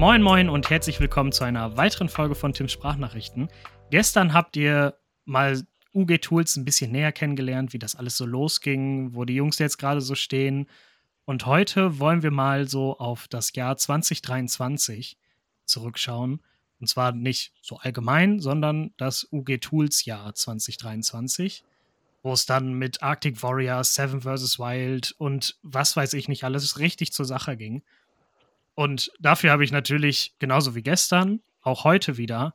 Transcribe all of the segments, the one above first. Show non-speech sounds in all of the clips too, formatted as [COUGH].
Moin Moin und herzlich willkommen zu einer weiteren Folge von Tims Sprachnachrichten. Gestern habt ihr mal UG Tools ein bisschen näher kennengelernt, wie das alles so losging, wo die Jungs jetzt gerade so stehen. Und heute wollen wir mal so auf das Jahr 2023 zurückschauen. Und zwar nicht so allgemein, sondern das UG Tools Jahr 2023, wo es dann mit Arctic Warrior, Seven vs. Wild und was weiß ich nicht alles richtig zur Sache ging. Und dafür habe ich natürlich, genauso wie gestern, auch heute wieder,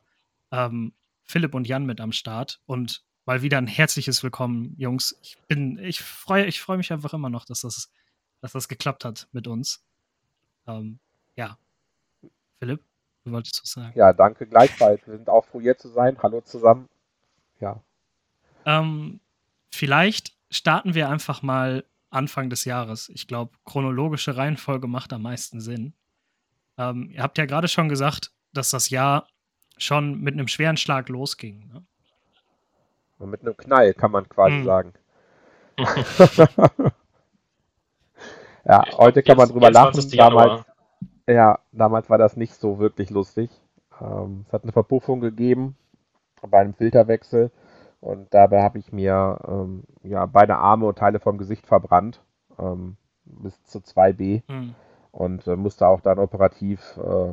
ähm, Philipp und Jan mit am Start. Und mal wieder ein herzliches Willkommen, Jungs. Ich bin, ich freue ich freu mich einfach immer noch, dass das, dass das geklappt hat mit uns. Ähm, ja. Philipp, du wolltest was sagen. Ja, danke gleichfalls. Wir sind auch froh, hier zu sein. Hallo zusammen. Ja. Ähm, vielleicht starten wir einfach mal Anfang des Jahres. Ich glaube, chronologische Reihenfolge macht am meisten Sinn. Ähm, ihr habt ja gerade schon gesagt, dass das Jahr schon mit einem schweren Schlag losging. Ne? Mit einem Knall, kann man quasi hm. sagen. [LAUGHS] [LAUGHS] ja, heute kann man drüber lachen. Damals, ja, damals war das nicht so wirklich lustig. Ähm, es hat eine Verpuffung gegeben bei einem Filterwechsel und dabei habe ich mir ähm, ja, beide Arme und Teile vom Gesicht verbrannt, ähm, bis zu 2B. Hm. Und äh, musste auch dann operativ äh,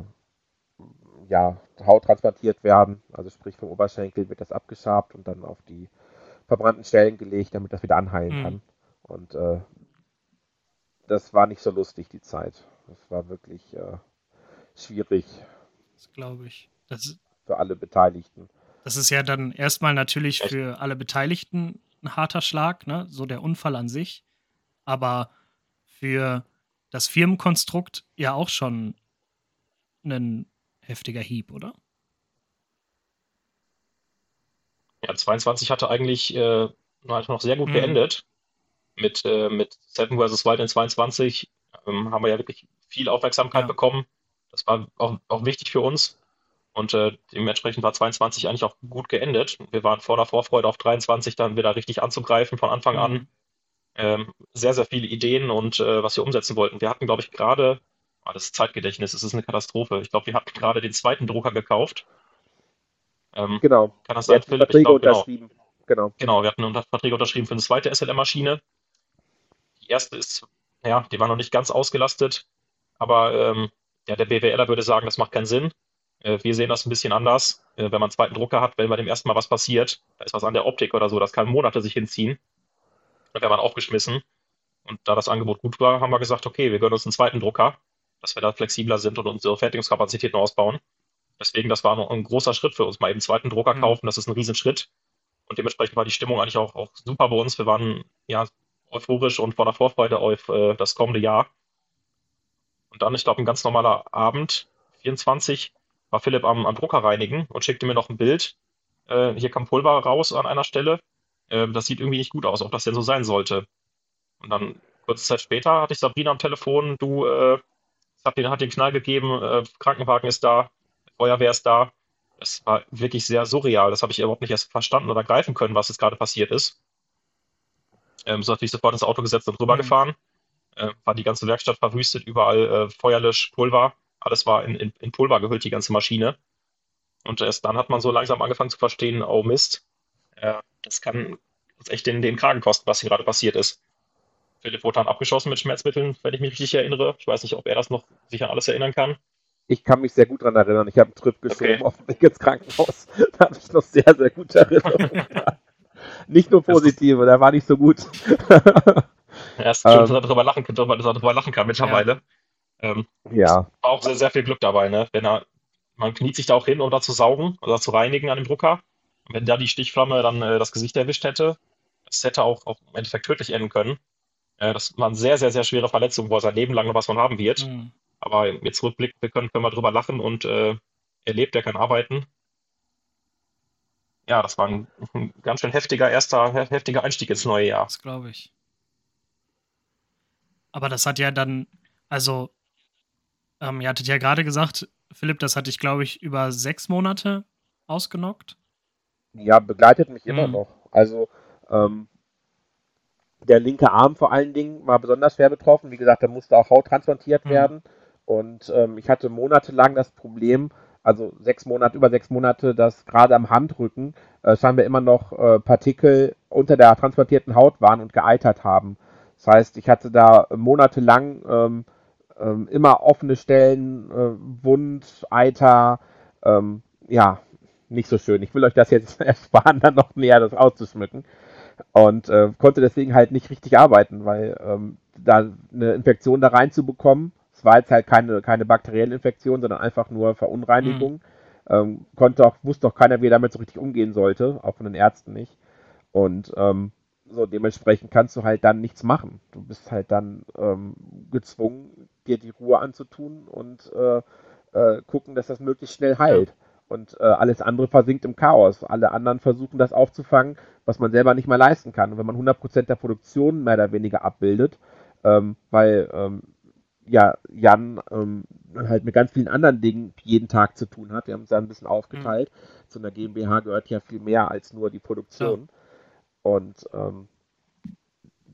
ja, Haut transplantiert werden. Also sprich vom Oberschenkel wird das abgeschabt und dann auf die verbrannten Stellen gelegt, damit das wieder anheilen mhm. kann. Und äh, das war nicht so lustig, die Zeit. Das war wirklich äh, schwierig. Das glaube ich. Das für alle Beteiligten. Das ist ja dann erstmal natürlich für alle Beteiligten ein harter Schlag, ne? so der Unfall an sich. Aber für das Firmenkonstrukt ja auch schon ein heftiger Hieb, oder? Ja, 22 hatte eigentlich äh, noch sehr gut mhm. geendet. Mit, äh, mit Seven vs. Wild in 22 ähm, haben wir ja wirklich viel Aufmerksamkeit ja. bekommen. Das war auch, auch wichtig für uns. Und äh, dementsprechend war 22 eigentlich auch gut geendet. Wir waren voller Vorfreude auf 23 dann wieder richtig anzugreifen von Anfang mhm. an. Ähm, sehr, sehr viele Ideen und äh, was wir umsetzen wollten. Wir hatten, glaube ich, gerade, ah, das Zeitgedächtnis, es ist eine Katastrophe. Ich glaube, wir hatten gerade den zweiten Drucker gekauft ähm, genau. Kann das sein, Philipp? Verträge glaub, genau. unterschrieben. Genau. genau, wir hatten Verträge unterschrieben für eine zweite SLM-Maschine. Die erste ist, ja, die war noch nicht ganz ausgelastet, aber ähm, ja, der BWLer würde sagen, das macht keinen Sinn. Äh, wir sehen das ein bisschen anders. Äh, wenn man einen zweiten Drucker hat, wenn bei dem ersten Mal was passiert, da ist was an der Optik oder so, das kann Monate sich hinziehen. Wäre man aufgeschmissen. Und da das Angebot gut war, haben wir gesagt, okay, wir gönnen uns einen zweiten Drucker, dass wir da flexibler sind und unsere Fertigungskapazitäten ausbauen. Deswegen, das war ein großer Schritt für uns, mal eben einen zweiten Drucker mhm. kaufen, das ist ein Riesenschritt. Und dementsprechend war die Stimmung eigentlich auch, auch super bei uns. Wir waren ja euphorisch und voller Vorfreude auf äh, das kommende Jahr. Und dann, ich glaube, ein ganz normaler Abend, 24, war Philipp am, am Drucker reinigen und schickte mir noch ein Bild. Äh, hier kam Pulver raus an einer Stelle. Äh, das sieht irgendwie nicht gut aus, ob das denn so sein sollte. Und dann, kurze Zeit später, hatte ich Sabrina am Telefon, du, äh, hat den, hat den Knall gegeben, äh, Krankenwagen ist da, Feuerwehr ist da. Es war wirklich sehr surreal. Das habe ich überhaupt nicht erst verstanden oder greifen können, was jetzt gerade passiert ist. Ähm, so natürlich sofort ins Auto gesetzt und rübergefahren. Mhm. Äh, war die ganze Werkstatt verwüstet, überall äh, Feuerlösch, Pulver. Alles war in, in, in, Pulver gehüllt, die ganze Maschine. Und erst dann hat man so langsam angefangen zu verstehen, oh Mist, äh, das kann uns echt den, den Kragen kosten, was hier gerade passiert ist. Philipp wurde dann abgeschossen mit Schmerzmitteln, wenn ich mich richtig erinnere. Ich weiß nicht, ob er das noch sich an alles erinnern kann. Ich kann mich sehr gut daran erinnern. Ich habe einen Trip geschoben okay. auf dem Weg ins Krankenhaus. [LAUGHS] Da habe ich noch sehr, sehr gute Erinnerungen. [LAUGHS] nicht nur positive, der war nicht so gut. [LAUGHS] Erst ähm, darüber lachen, darüber, darüber lachen kann mittlerweile. Ja. Ähm, ja. War auch sehr, sehr viel Glück dabei, ne? Wenn er, man kniet sich da auch hin, um da zu saugen oder zu reinigen an dem Drucker. Wenn da die Stichflamme dann äh, das Gesicht erwischt hätte, das hätte auch, auch im Endeffekt tödlich enden können. Äh, das waren sehr, sehr, sehr schwere Verletzungen, wo er sein Leben lang noch was von haben wird. Mhm. Aber jetzt rückblickend wir können, können wir drüber lachen und äh, er lebt, er kann arbeiten. Ja, das war ein, ein ganz schön heftiger erster, heftiger Einstieg ins neue Jahr. Das glaube ich. Aber das hat ja dann, also, ähm, ihr hattet ja gerade gesagt, Philipp, das hatte ich, glaube ich, über sechs Monate ausgenockt. Ja, begleitet mich immer mhm. noch. Also, ähm, der linke Arm vor allen Dingen war besonders schwer betroffen. Wie gesagt, da musste auch Haut transplantiert mhm. werden Und ähm, ich hatte monatelang das Problem, also sechs Monate, über sechs Monate, dass gerade am Handrücken äh, scheinbar immer noch äh, Partikel unter der transplantierten Haut waren und geeitert haben. Das heißt, ich hatte da monatelang ähm, ähm, immer offene Stellen, äh, Wund, Eiter, ähm, ja, nicht so schön. Ich will euch das jetzt [LAUGHS] ersparen, dann noch näher das auszuschmücken. Und äh, konnte deswegen halt nicht richtig arbeiten, weil ähm, da eine Infektion da reinzubekommen, es war jetzt halt keine, keine bakterielle Infektion, sondern einfach nur Verunreinigung. Mhm. Ähm, konnte auch, wusste auch keiner, wie er damit so richtig umgehen sollte, auch von den Ärzten nicht. Und ähm, so dementsprechend kannst du halt dann nichts machen. Du bist halt dann ähm, gezwungen, dir die Ruhe anzutun und äh, äh, gucken, dass das möglichst schnell heilt. Und äh, alles andere versinkt im Chaos. Alle anderen versuchen das aufzufangen, was man selber nicht mehr leisten kann. Und wenn man 100% der Produktion mehr oder weniger abbildet, ähm, weil ähm, ja, Jan ähm, halt mit ganz vielen anderen Dingen jeden Tag zu tun hat. Wir haben es ja ein bisschen aufgeteilt. Mhm. Zu einer GmbH gehört ja viel mehr als nur die Produktion. Ja. Und ähm,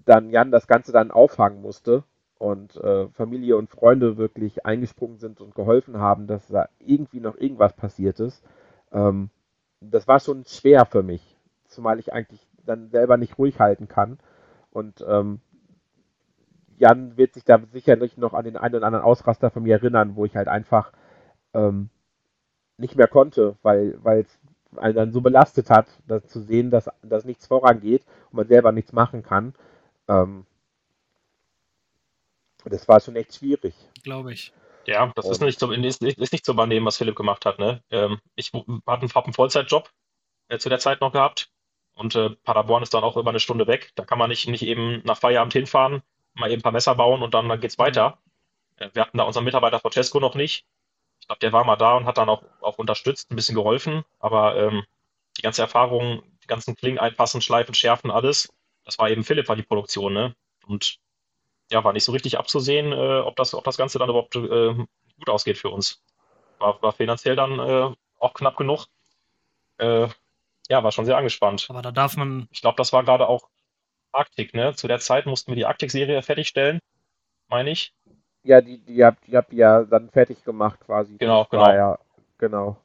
dann Jan das Ganze dann auffangen musste und äh, Familie und Freunde wirklich eingesprungen sind und geholfen haben, dass da irgendwie noch irgendwas passiert ist. Ähm, das war schon schwer für mich, zumal ich eigentlich dann selber nicht ruhig halten kann. Und ähm, Jan wird sich da sicherlich noch an den einen oder anderen Ausraster von mir erinnern, wo ich halt einfach ähm, nicht mehr konnte, weil es einen dann so belastet hat, zu sehen, dass, dass nichts vorangeht und man selber nichts machen kann. Ähm, das war schon echt schwierig. Glaube ich. Ja, das ist nicht, zu, ist, ist nicht zu übernehmen, was Philipp gemacht hat. Ne? Ähm, ich hatte einen, einen Vollzeitjob äh, zu der Zeit noch gehabt und äh, Paderborn ist dann auch immer eine Stunde weg. Da kann man nicht, nicht eben nach Feierabend hinfahren mal eben ein paar Messer bauen und dann, dann geht's weiter. Äh, wir hatten da unseren Mitarbeiter Francesco noch nicht. Ich glaube, der war mal da und hat dann auch, auch unterstützt, ein bisschen geholfen. Aber ähm, die ganze Erfahrung, die ganzen Klingen einpassen, schleifen, schärfen, alles, das war eben Philipp, war die Produktion, ne? Und ja, war nicht so richtig abzusehen, äh, ob, das, ob das Ganze dann überhaupt äh, gut ausgeht für uns. War, war finanziell dann äh, auch knapp genug. Äh, ja, war schon sehr angespannt. Aber da darf man. Ich glaube, das war gerade auch Arktik, ne? Zu der Zeit mussten wir die Arktik-Serie fertigstellen, meine ich. Ja, die, die habt ihr habt ja dann fertig gemacht quasi. Genau, genau. Ja, genau.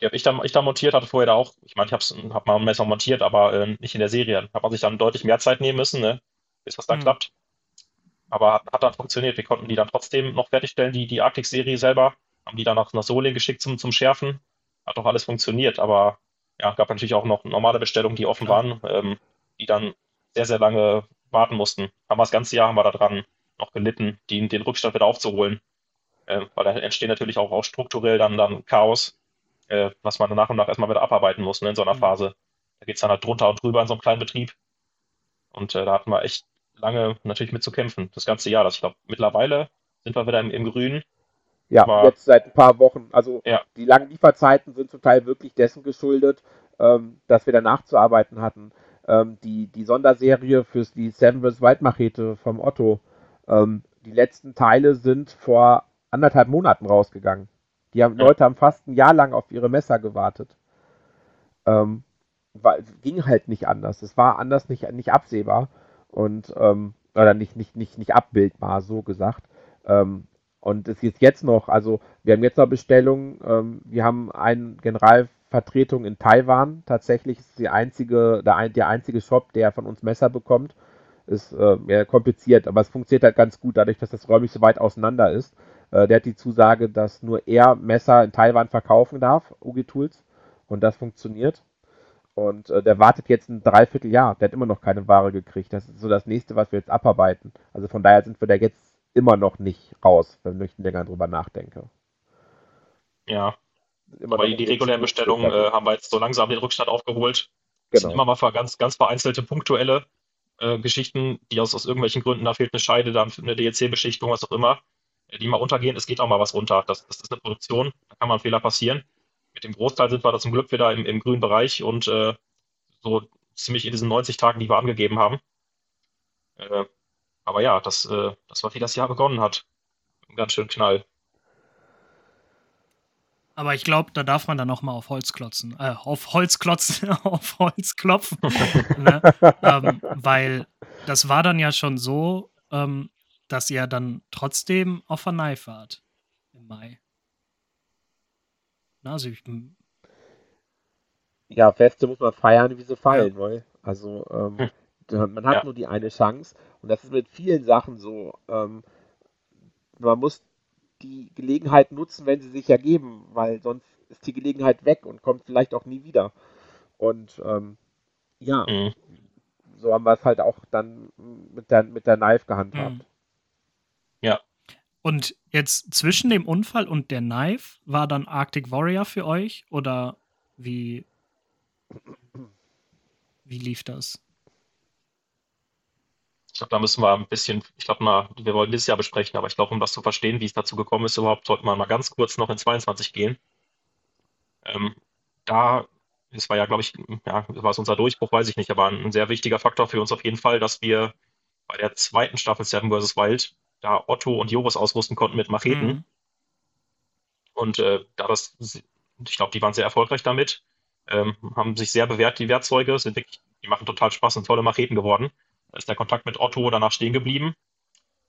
Die habe ich da, ich da montiert, hatte vorher da auch, ich meine, ich habe hab mal ein Messer montiert, aber äh, nicht in der Serie. Hat man sich dann deutlich mehr Zeit nehmen müssen, ne? bis was dann mhm. klappt. Aber hat, hat, dann funktioniert. Wir konnten die dann trotzdem noch fertigstellen, die, die Arktik-Serie selber. Haben die dann nach, nach Soling geschickt zum, zum Schärfen. Hat doch alles funktioniert, aber ja, gab natürlich auch noch normale Bestellungen, die offen ja. waren, ähm, die dann sehr, sehr lange warten mussten. Haben wir das ganze Jahr haben wir da dran noch gelitten, die, den Rückstand wieder aufzuholen. Äh, weil da entsteht natürlich auch, auch strukturell dann, dann Chaos, äh, was man nach und nach erstmal wieder abarbeiten muss ne, in so einer mhm. Phase. Da geht es dann halt drunter und drüber in so einem kleinen Betrieb. Und äh, da hatten wir echt lange natürlich mit zu kämpfen, das ganze Jahr. Das, ich glaube, mittlerweile sind wir wieder im, im Grün. Ja, Aber, jetzt seit ein paar Wochen. Also ja. die langen Lieferzeiten sind zum Teil wirklich dessen geschuldet, ähm, dass wir da nachzuarbeiten hatten ähm, die, die Sonderserie für die Seven vs. Wild Machete vom Otto. Ähm, die letzten Teile sind vor anderthalb Monaten rausgegangen. Die haben, Leute haben fast ein Jahr lang auf ihre Messer gewartet. Ähm, war, ging halt nicht anders. Es war anders nicht, nicht absehbar und ähm, oder nicht, nicht, nicht, nicht abbildbar, so gesagt. Ähm, und es ist jetzt noch, also wir haben jetzt noch Bestellungen. Ähm, wir haben einen General Vertretung in Taiwan. Tatsächlich ist die einzige, der, der einzige Shop, der von uns Messer bekommt. Ist äh, ja, kompliziert, aber es funktioniert halt ganz gut, dadurch, dass das räumlich so weit auseinander ist. Äh, der hat die Zusage, dass nur er Messer in Taiwan verkaufen darf, UG Tools. Und das funktioniert. Und äh, der wartet jetzt ein Dreivierteljahr. Der hat immer noch keine Ware gekriegt. Das ist so das nächste, was wir jetzt abarbeiten. Also von daher sind wir da jetzt immer noch nicht raus, wenn ich länger drüber nachdenke. Ja, aber die, die regulären Bestellungen äh, haben wir jetzt so langsam den Rückstand aufgeholt. Das genau. sind immer mal ganz, ganz vereinzelte punktuelle äh, Geschichten, die aus, aus irgendwelchen Gründen, da fehlt eine Scheide, dann eine DLC-Beschichtung, was auch immer, äh, die mal untergehen. Es geht auch mal was runter. Das, das ist eine Produktion, da kann mal ein Fehler passieren. Mit dem Großteil sind wir da zum Glück wieder im, im grünen Bereich und äh, so ziemlich in diesen 90 Tagen, die wir angegeben haben. Äh, aber ja, das, äh, das war wie das Jahr begonnen hat. Ganz schön Knall. Aber ich glaube, da darf man dann noch mal auf Holz klotzen, äh, auf Holz klotzen, [LAUGHS] auf Holz klopfen, [LAUGHS] ne? ähm, weil das war dann ja schon so, ähm, dass ihr dann trotzdem auf der Knife wart im Mai. Na, also ich, ja, Feste muss man feiern, wie sie fallen, ja. weil also ähm, hm. man hat ja. nur die eine Chance und das ist mit vielen Sachen so. Ähm, man muss die Gelegenheit nutzen, wenn sie sich ergeben, weil sonst ist die Gelegenheit weg und kommt vielleicht auch nie wieder. Und ähm, ja, mhm. so haben wir es halt auch dann mit der, mit der Knife gehandhabt. Mhm. Und jetzt zwischen dem Unfall und der Knife war dann Arctic Warrior für euch oder wie, wie lief das? Ich glaube, da müssen wir ein bisschen, ich glaube mal, wir wollen dieses Jahr besprechen, aber ich glaube, um das zu verstehen, wie es dazu gekommen ist überhaupt, sollten wir mal ganz kurz noch in 22 gehen. Ähm, da, es war ja, glaube ich, ja, war es unser Durchbruch, weiß ich nicht, aber ein, sehr wichtiger Faktor für uns auf jeden Fall, dass wir bei der zweiten Staffel Seven vs. Wild da Otto und Joris ausrüsten konnten mit Macheten. Mhm. Und äh, da das, ich glaube, die waren sehr erfolgreich damit, ähm, haben sich sehr bewährt, die Werkzeuge, sind wirklich, die machen total Spaß, sind tolle Macheten geworden. Da ist der Kontakt mit Otto danach stehen geblieben,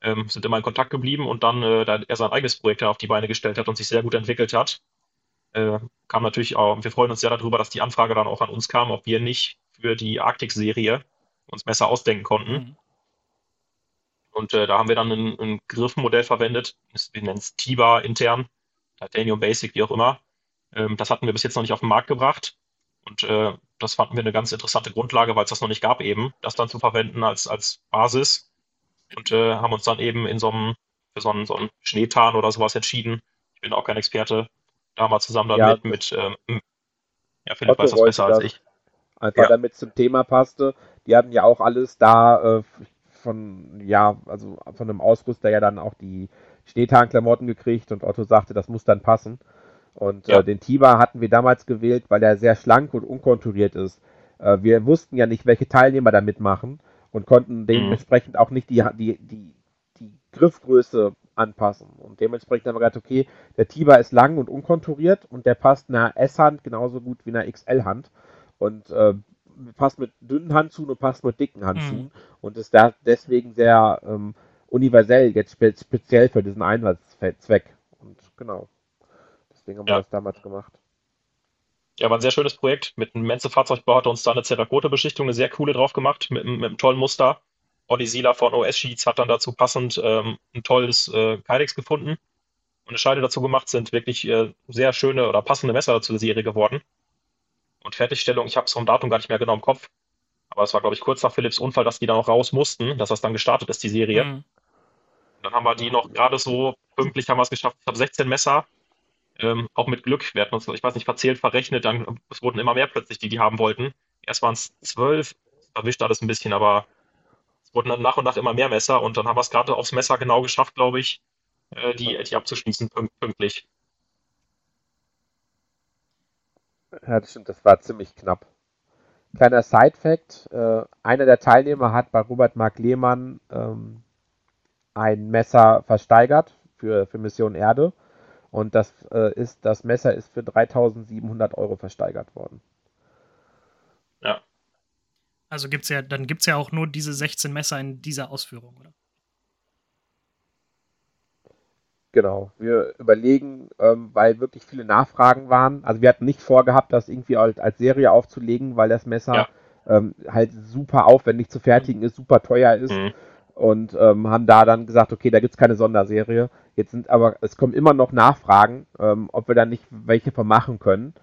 ähm, sind immer in Kontakt geblieben und dann, äh, da er sein eigenes Projekt auf die Beine gestellt hat und sich sehr gut entwickelt hat, äh, kam natürlich auch, wir freuen uns sehr darüber, dass die Anfrage dann auch an uns kam, ob wir nicht für die Arktik-Serie uns besser ausdenken konnten. Mhm. Und äh, da haben wir dann ein, ein Griffmodell verwendet, wir nennen es TIBA intern, Titanium Basic, wie auch immer. Ähm, das hatten wir bis jetzt noch nicht auf den Markt gebracht. Und äh, das fanden wir eine ganz interessante Grundlage, weil es das noch nicht gab, eben, das dann zu verwenden als, als Basis. Und äh, haben uns dann eben in so einem, für so einen, so einen Schneetarn oder sowas entschieden. Ich bin auch kein Experte. Da mal zusammen dann ja, mit, mit ähm, ja, Philipp weiß das besser als ich. Einfach ja. damit zum Thema passte. Die hatten ja auch alles da äh, von, ja, also von einem Ausrüster ja dann auch die Schneetarnklamotten gekriegt und Otto sagte, das muss dann passen. Und ja. äh, den Tiber hatten wir damals gewählt, weil er sehr schlank und unkonturiert ist. Äh, wir wussten ja nicht, welche Teilnehmer da mitmachen und konnten mhm. dementsprechend mhm. auch nicht die, die, die, die Griffgröße anpassen. Und dementsprechend haben wir gesagt, okay, der Tiber ist lang und unkonturiert und der passt einer S-Hand genauso gut wie einer XL-Hand. Und äh, passt mit dünnen Handschuhen und passt mit dicken Handschuhen. Mhm. Und ist da deswegen sehr ähm, universell, jetzt spe speziell für diesen Einsatzzweck. Und genau. Deswegen haben ja. wir das damals gemacht. Ja, war ein sehr schönes Projekt. Mit einem Menze-Fahrzeugbau hat uns da eine Zerakote-Beschichtung, eine sehr coole drauf gemacht, mit, mit einem tollen Muster. Olli Sieler von OS Sheets hat dann dazu passend ähm, ein tolles äh, Kydex gefunden und eine Scheide dazu gemacht, sind wirklich äh, sehr schöne oder passende Messer zur Serie geworden. Und Fertigstellung, ich habe es vom Datum gar nicht mehr genau im Kopf, aber es war, glaube ich, kurz nach Philips Unfall, dass die da noch raus mussten, dass das dann gestartet ist, die Serie. Mhm. Dann haben wir die noch gerade so pünktlich haben wir es geschafft. Ich habe 16 Messer ähm, auch mit Glück, wir hatten uns, ich weiß nicht, verzählt, verrechnet, dann es wurden immer mehr plötzlich, die die haben wollten. Erst waren es zwölf, erwischt alles ein bisschen, aber es wurden dann nach und nach immer mehr Messer und dann haben wir es gerade aufs Messer genau geschafft, glaube ich, äh, die, die abzuschließen pünktlich. Ja, das stimmt, das war ziemlich knapp. Kleiner Side-Fact: äh, Einer der Teilnehmer hat bei Robert Mark Lehmann ähm, ein Messer versteigert für, für Mission Erde und das äh, ist, das Messer ist für 3700 Euro versteigert worden. Ja. Also gibt's ja, dann gibt es ja auch nur diese 16 Messer in dieser Ausführung, oder? Genau. Wir überlegen, ähm, weil wirklich viele Nachfragen waren. Also wir hatten nicht vorgehabt, das irgendwie als, als Serie aufzulegen, weil das Messer ja. ähm, halt super aufwendig zu fertigen ist, super teuer ist. Mhm und ähm, haben da dann gesagt, okay, da gibt es keine Sonderserie. Jetzt sind aber, es kommen immer noch Nachfragen, ähm, ob wir da nicht welche vermachen können.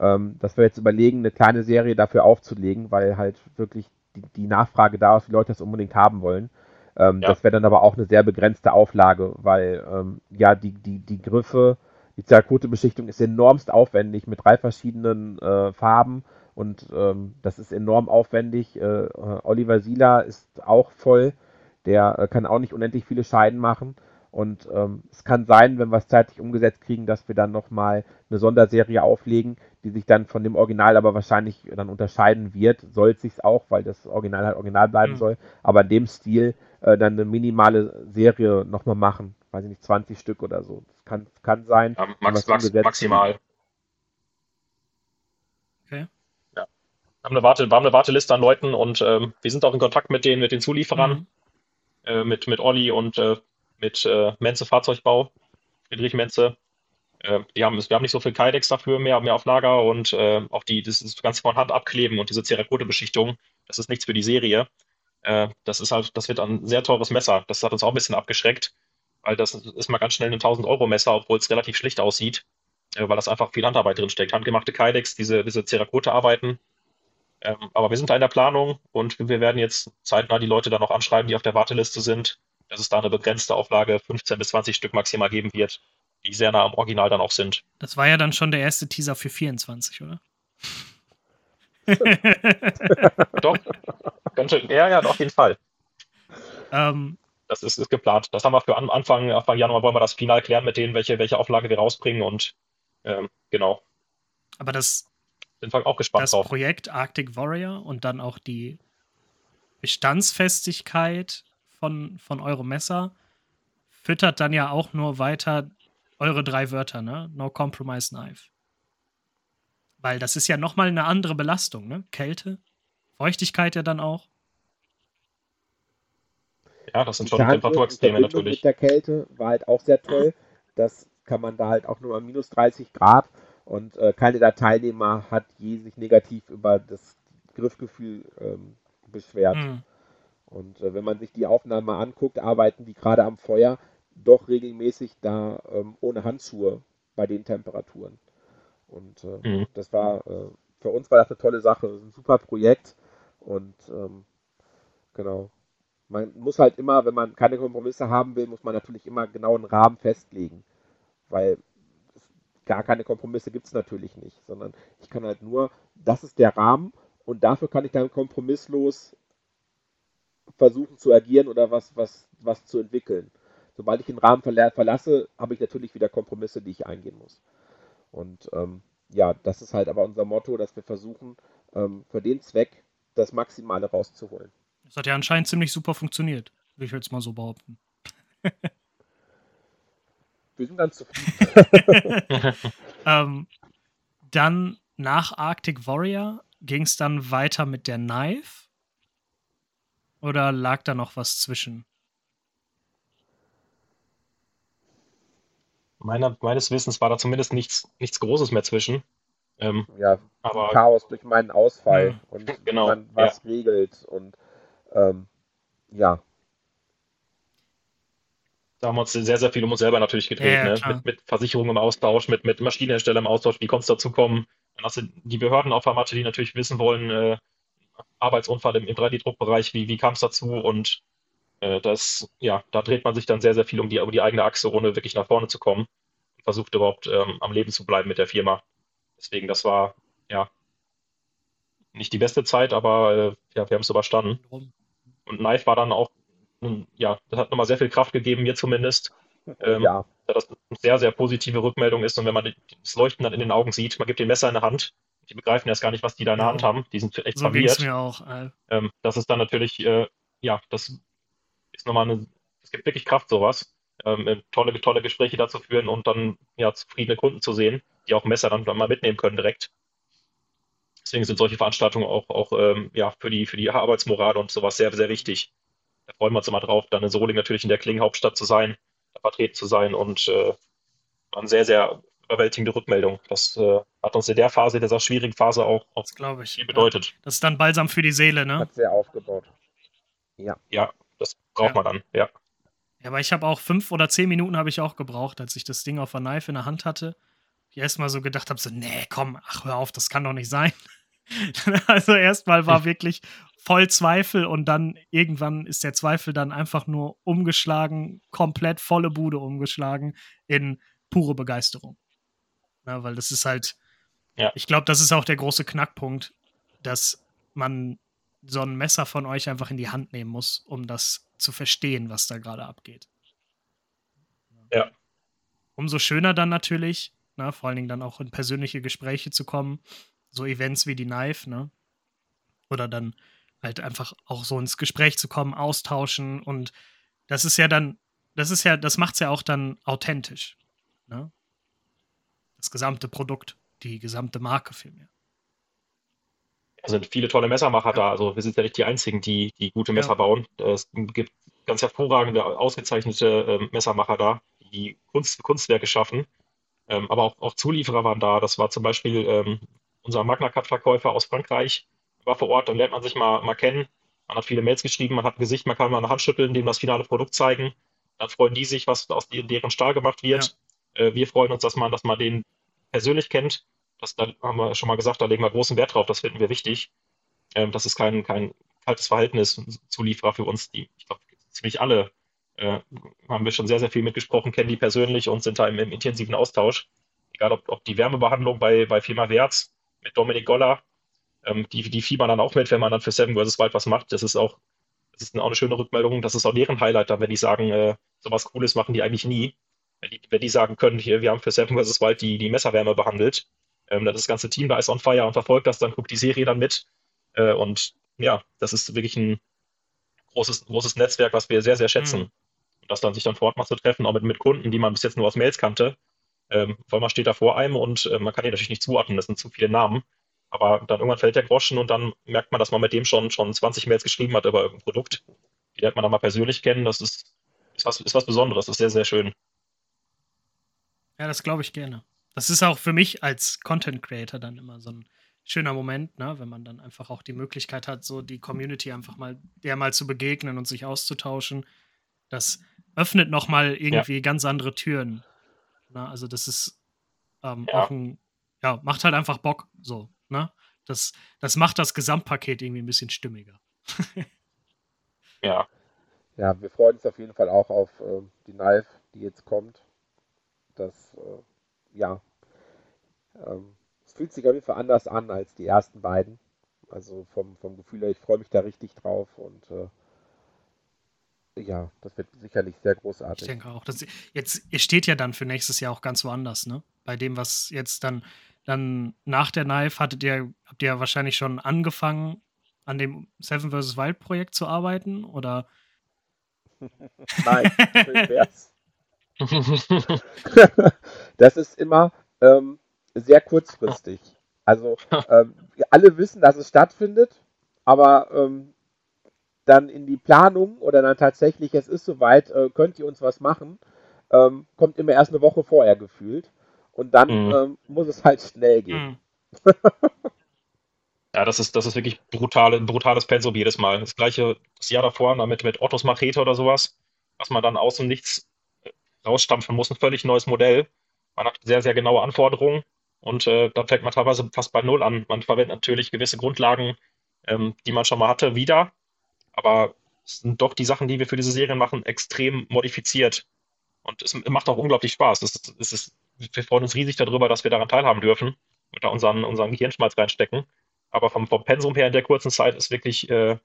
Ähm, dass wir jetzt überlegen, eine kleine Serie dafür aufzulegen, weil halt wirklich die, die Nachfrage da ist, die Leute das unbedingt haben wollen. Ähm, ja. Das wäre dann aber auch eine sehr begrenzte Auflage, weil ähm, ja die, die, die Griffe, die Zerkote-Beschichtung ist enormst aufwendig mit drei verschiedenen äh, Farben und ähm, das ist enorm aufwendig. Äh, Oliver Sieler ist auch voll der äh, kann auch nicht unendlich viele Scheiden machen. Und ähm, es kann sein, wenn wir es zeitlich umgesetzt kriegen, dass wir dann nochmal eine Sonderserie auflegen, die sich dann von dem Original aber wahrscheinlich dann unterscheiden wird. Soll es sich auch, weil das Original halt original bleiben mhm. soll. Aber in dem Stil äh, dann eine minimale Serie nochmal machen. Weiß ich nicht, 20 Stück oder so. Das kann, kann sein. Ja, max, max, maximal. Okay. Ja. Wir haben eine, Warte, wir haben eine Warteliste an Leuten und ähm, wir sind auch in Kontakt mit den, mit den Zulieferern. Mhm äh, mit, mit Olli und äh, mit äh, Menze Fahrzeugbau, Friedrich Menze. Äh, die haben, wir haben nicht so viel Kydex dafür mehr, mehr auf Lager und äh, auch die, das, das Ganze von Hand abkleben und diese Cerakote-Beschichtung, das ist nichts für die Serie. Äh, das ist halt, das wird ein sehr teures Messer. Das hat uns auch ein bisschen abgeschreckt, weil das ist mal ganz schnell ein 1000-Euro-Messer, obwohl es relativ schlicht aussieht, äh, weil das einfach viel Handarbeit drin steckt. Handgemachte Kydex, diese, diese Cerakote-Arbeiten. Ähm, aber wir sind da in der Planung und wir werden jetzt zeitnah die Leute dann noch anschreiben, die auf der Warteliste sind, dass es da eine begrenzte Auflage 15 bis 20 Stück maximal geben wird, die sehr nah am Original dann auch sind. Das war ja dann schon der erste Teaser für 24, oder? [LAUGHS] doch, könnte, ja, ja, auf jeden Fall. Ähm, das ist, ist, geplant. Das haben wir für Anfang, Anfang Januar wollen wir das final klären mit denen, welche, welche Auflage wir rausbringen und ähm, genau. Aber das, sind wir auch gespannt das drauf. Projekt Arctic Warrior und dann auch die Bestandsfestigkeit von, von eurem Messer füttert dann ja auch nur weiter eure drei Wörter, ne? No Compromise Knife. Weil das ist ja nochmal eine andere Belastung, ne? Kälte, Feuchtigkeit ja dann auch. Ja, das sind schon Temperaturextreme natürlich. Mit der Kälte war halt auch sehr toll. Das kann man da halt auch nur an minus 30 Grad und äh, keiner der Teilnehmer hat je sich negativ über das Griffgefühl ähm, beschwert. Mhm. Und äh, wenn man sich die Aufnahmen mal anguckt, arbeiten die gerade am Feuer doch regelmäßig da ähm, ohne Handschuhe bei den Temperaturen. Und äh, mhm. das war, äh, für uns war das eine tolle Sache, ein super Projekt. Und ähm, genau. Man muss halt immer, wenn man keine Kompromisse haben will, muss man natürlich immer genau einen Rahmen festlegen. Weil gar keine Kompromisse gibt es natürlich nicht, sondern ich kann halt nur, das ist der Rahmen und dafür kann ich dann kompromisslos versuchen zu agieren oder was, was, was zu entwickeln. Sobald ich den Rahmen verlasse, habe ich natürlich wieder Kompromisse, die ich eingehen muss. Und ähm, ja, das ist halt aber unser Motto, dass wir versuchen, ähm, für den Zweck das Maximale rauszuholen. Das hat ja anscheinend ziemlich super funktioniert, würde ich jetzt mal so behaupten. [LAUGHS] wir sind ganz zufrieden. [LAUGHS] ähm, dann nach Arctic Warrior ging es dann weiter mit der Knife? Oder lag da noch was zwischen? Meiner, meines Wissens war da zumindest nichts, nichts Großes mehr zwischen. Ähm, ja, aber Chaos durch meinen Ausfall ja, und [LAUGHS] genau, man was ja. regelt und ähm, ja. Da haben wir uns sehr, sehr viel um uns selber natürlich gedreht, ja, ne? mit, mit Versicherungen im Austausch, mit, mit Maschinenherstellern im Austausch, wie konnte es dazu kommen? Dann hast du die Behörden auf der Matte, die natürlich wissen wollen, äh, Arbeitsunfall im, im 3D-Druckbereich, wie, wie kam es dazu? Und äh, das, ja, da dreht man sich dann sehr, sehr viel um die, um die eigene Achse, ohne wirklich nach vorne zu kommen. Und versucht überhaupt ähm, am Leben zu bleiben mit der Firma. Deswegen, das war, ja, nicht die beste Zeit, aber äh, ja, wir haben es überstanden. Und Knife war dann auch, ja, das hat nochmal sehr viel Kraft gegeben, mir zumindest. Ähm, ja. Da das eine sehr, sehr positive Rückmeldung ist und wenn man das Leuchten dann in den Augen sieht, man gibt den Messer in der Hand, die begreifen erst gar nicht, was die da in der Hand haben, die sind echt so verwirrt. mir auch. Äh. Ähm, das ist dann natürlich, äh, ja, das ist nochmal eine, es gibt wirklich Kraft, sowas. Ähm, äh, tolle, tolle Gespräche dazu führen und dann ja zufriedene Kunden zu sehen, die auch Messer dann, dann mal mitnehmen können direkt. Deswegen sind solche Veranstaltungen auch, auch ähm, ja, für, die, für die Arbeitsmoral und sowas sehr, sehr wichtig. Da freuen wir uns immer drauf, dann in Soling natürlich in der Klingenhauptstadt zu sein, da vertreten zu sein und äh, eine sehr, sehr überwältigende Rückmeldung. Das äh, hat uns in der Phase, dieser schwierigen Phase auch, auch das ich, viel bedeutet. Ja. Das ist dann balsam für die Seele, ne? Hat sehr aufgebaut. Ja. Ja, braucht ja. man dann, ja. Ja, aber ich habe auch fünf oder zehn Minuten habe ich auch gebraucht, als ich das Ding auf der Knife in der Hand hatte. Ich erstmal so gedacht habe, so, nee, komm, ach, hör auf, das kann doch nicht sein. [LAUGHS] also erstmal war [LAUGHS] wirklich voll Zweifel und dann irgendwann ist der Zweifel dann einfach nur umgeschlagen, komplett volle Bude umgeschlagen in pure Begeisterung. Ja, weil das ist halt, ja. ich glaube, das ist auch der große Knackpunkt, dass man so ein Messer von euch einfach in die Hand nehmen muss, um das zu verstehen, was da gerade abgeht. Ja. Umso schöner dann natürlich, ne, vor allen Dingen dann auch in persönliche Gespräche zu kommen, so Events wie die Knife, ne? Oder dann halt einfach auch so ins Gespräch zu kommen, austauschen und das ist ja dann, das ist ja, das macht es ja auch dann authentisch. Ne? Das gesamte Produkt, die gesamte Marke vielmehr. Es sind viele tolle Messermacher da. Also wir sind ja nicht die einzigen, die, die gute Messer ja. bauen. Es gibt ganz hervorragende, ausgezeichnete äh, Messermacher da, die Kunst, Kunstwerke schaffen. Ähm, aber auch, auch, Zulieferer waren da. Das war zum Beispiel ähm, unser Magna Cup-Verkäufer aus Frankreich, war vor Ort. Dann lernt man sich mal, mal kennen. Man hat viele Mails geschrieben, man hat ein Gesicht, man kann mal eine Hand schütteln, dem das finale Produkt zeigen. Dann freuen die sich, was aus deren Stahl gemacht wird. Ja. Äh, wir freuen uns, dass man, dass man den persönlich kennt. Das da haben wir schon mal gesagt, da legen wir großen Wert drauf, das finden wir wichtig. Ähm, das ist kein, kein kaltes Verhältnis Zulieferer für uns, die, ich glaube, ziemlich alle äh, haben wir schon sehr, sehr viel mitgesprochen, kennen die persönlich und sind da im, im intensiven Austausch. Egal ob, ob die Wärmebehandlung bei, bei Firma Werz mit Dominik Goller, ähm, die, die fiebern dann auch mit, wenn man dann für Seven vs. Wild was macht. Das ist auch, das ist auch eine schöne Rückmeldung. Das ist auch deren Highlight dann, wenn die sagen, äh, sowas Cooles machen die eigentlich nie. Wenn die, wenn die sagen können, hier, wir haben für Seven vs. Wild die, die Messerwärme behandelt, ähm, das ganze Team da ist on fire und verfolgt das, dann guckt die Serie dann mit. Äh, und ja, das ist wirklich ein großes, großes Netzwerk, was wir sehr, sehr schätzen. Mhm. Und das dann sich dann vor Ort mal zu treffen, auch mit, mit Kunden, die man bis jetzt nur aus Mails kannte, ähm, weil man steht da vor einem und äh, man kann die natürlich nicht zuordnen, das sind zu viele Namen. Aber dann irgendwann fällt der Groschen und dann merkt man, dass man mit dem schon, schon 20 Mails geschrieben hat über irgendein Produkt. Die lernt man dann mal persönlich kennen. Das ist, ist, was, ist was Besonderes, das ist sehr, sehr schön. Ja, das glaube ich gerne. Das ist auch für mich als Content Creator dann immer so ein schöner Moment, ne? wenn man dann einfach auch die Möglichkeit hat, so die Community einfach mal der mal zu begegnen und sich auszutauschen. Das öffnet noch mal irgendwie ja. ganz andere Türen. Ne? Also das ist ähm, ja. auch ein, ja, macht halt einfach Bock, so. Ne? Das, das macht das Gesamtpaket irgendwie ein bisschen stimmiger. [LAUGHS] ja. Ja, wir freuen uns auf jeden Fall auch auf äh, die Knife, die jetzt kommt. Das, äh, ja, ähm, es fühlt sich auf jeden Fall anders an als die ersten beiden. Also vom, vom Gefühl her, ich freue mich da richtig drauf und äh, ja, das wird sicherlich sehr großartig. Ich denke auch. Das, jetzt, ihr steht ja dann für nächstes Jahr auch ganz woanders, ne? Bei dem, was jetzt dann, dann nach der Knife hattet ihr, habt ihr wahrscheinlich schon angefangen, an dem Seven vs. Wild Projekt zu arbeiten, oder? [LAUGHS] Nein, wär's. [LAUGHS] das ist immer ähm, sehr kurzfristig. Also ähm, alle wissen, dass es stattfindet, aber ähm, dann in die Planung oder dann tatsächlich, es ist soweit, äh, könnt ihr uns was machen, ähm, kommt immer erst eine Woche vorher gefühlt. Und dann mhm. ähm, muss es halt schnell gehen. Mhm. [LAUGHS] ja, das ist, das ist wirklich brutale, brutales Pensum jedes Mal. Das gleiche das Jahr davor mit, mit Ottos Machete oder sowas, was man dann aus dem Nichts rausstampfen muss, ein völlig neues Modell. Man hat sehr, sehr genaue Anforderungen und äh, da fängt man teilweise fast bei Null an. Man verwendet natürlich gewisse Grundlagen, ähm, die man schon mal hatte, wieder aber es sind doch die Sachen, die wir für diese Serien machen, extrem modifiziert. Und es macht auch unglaublich Spaß. Es ist, es ist, wir freuen uns riesig darüber, dass wir daran teilhaben dürfen und da unseren, unseren Gehirnschmalz reinstecken. Aber vom, vom Pensum her in der kurzen Zeit ist wirklich, äh,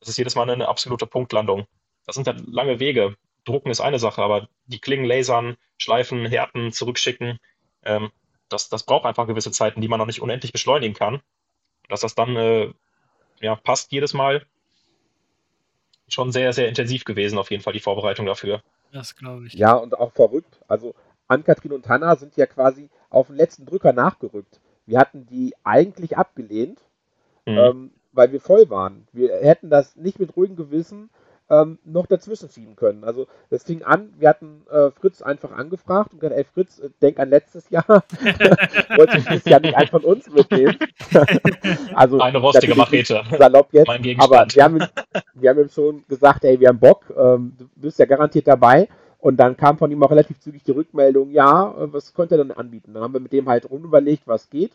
das ist jedes Mal eine absolute Punktlandung. Das sind halt lange Wege. Drucken ist eine Sache, aber die Klingen lasern, schleifen, härten, zurückschicken, ähm, das, das braucht einfach gewisse Zeiten, die man noch nicht unendlich beschleunigen kann. Dass das dann äh, ja, passt jedes Mal, schon sehr, sehr intensiv gewesen, auf jeden Fall die Vorbereitung dafür. Das glaube ich. Ja, und auch verrückt. Also Ann-Kathrin und Hanna sind ja quasi auf den letzten Drücker nachgerückt. Wir hatten die eigentlich abgelehnt, mhm. ähm, weil wir voll waren. Wir hätten das nicht mit ruhigem Gewissen ähm, noch dazwischen schieben können. Also das fing an, wir hatten äh, Fritz einfach angefragt und gesagt, ey Fritz, äh, denk an letztes Jahr. [LAUGHS] Wollte ich dieses Jahr nicht einen von uns mitnehmen. [LAUGHS] also, Eine rostige Machete. Salopp jetzt. Aber wir haben, wir haben ihm schon gesagt, ey, wir haben Bock, ähm, du bist ja garantiert dabei. Und dann kam von ihm auch relativ zügig die Rückmeldung, ja, äh, was könnte er denn anbieten? Dann haben wir mit dem halt rumüberlegt, was geht.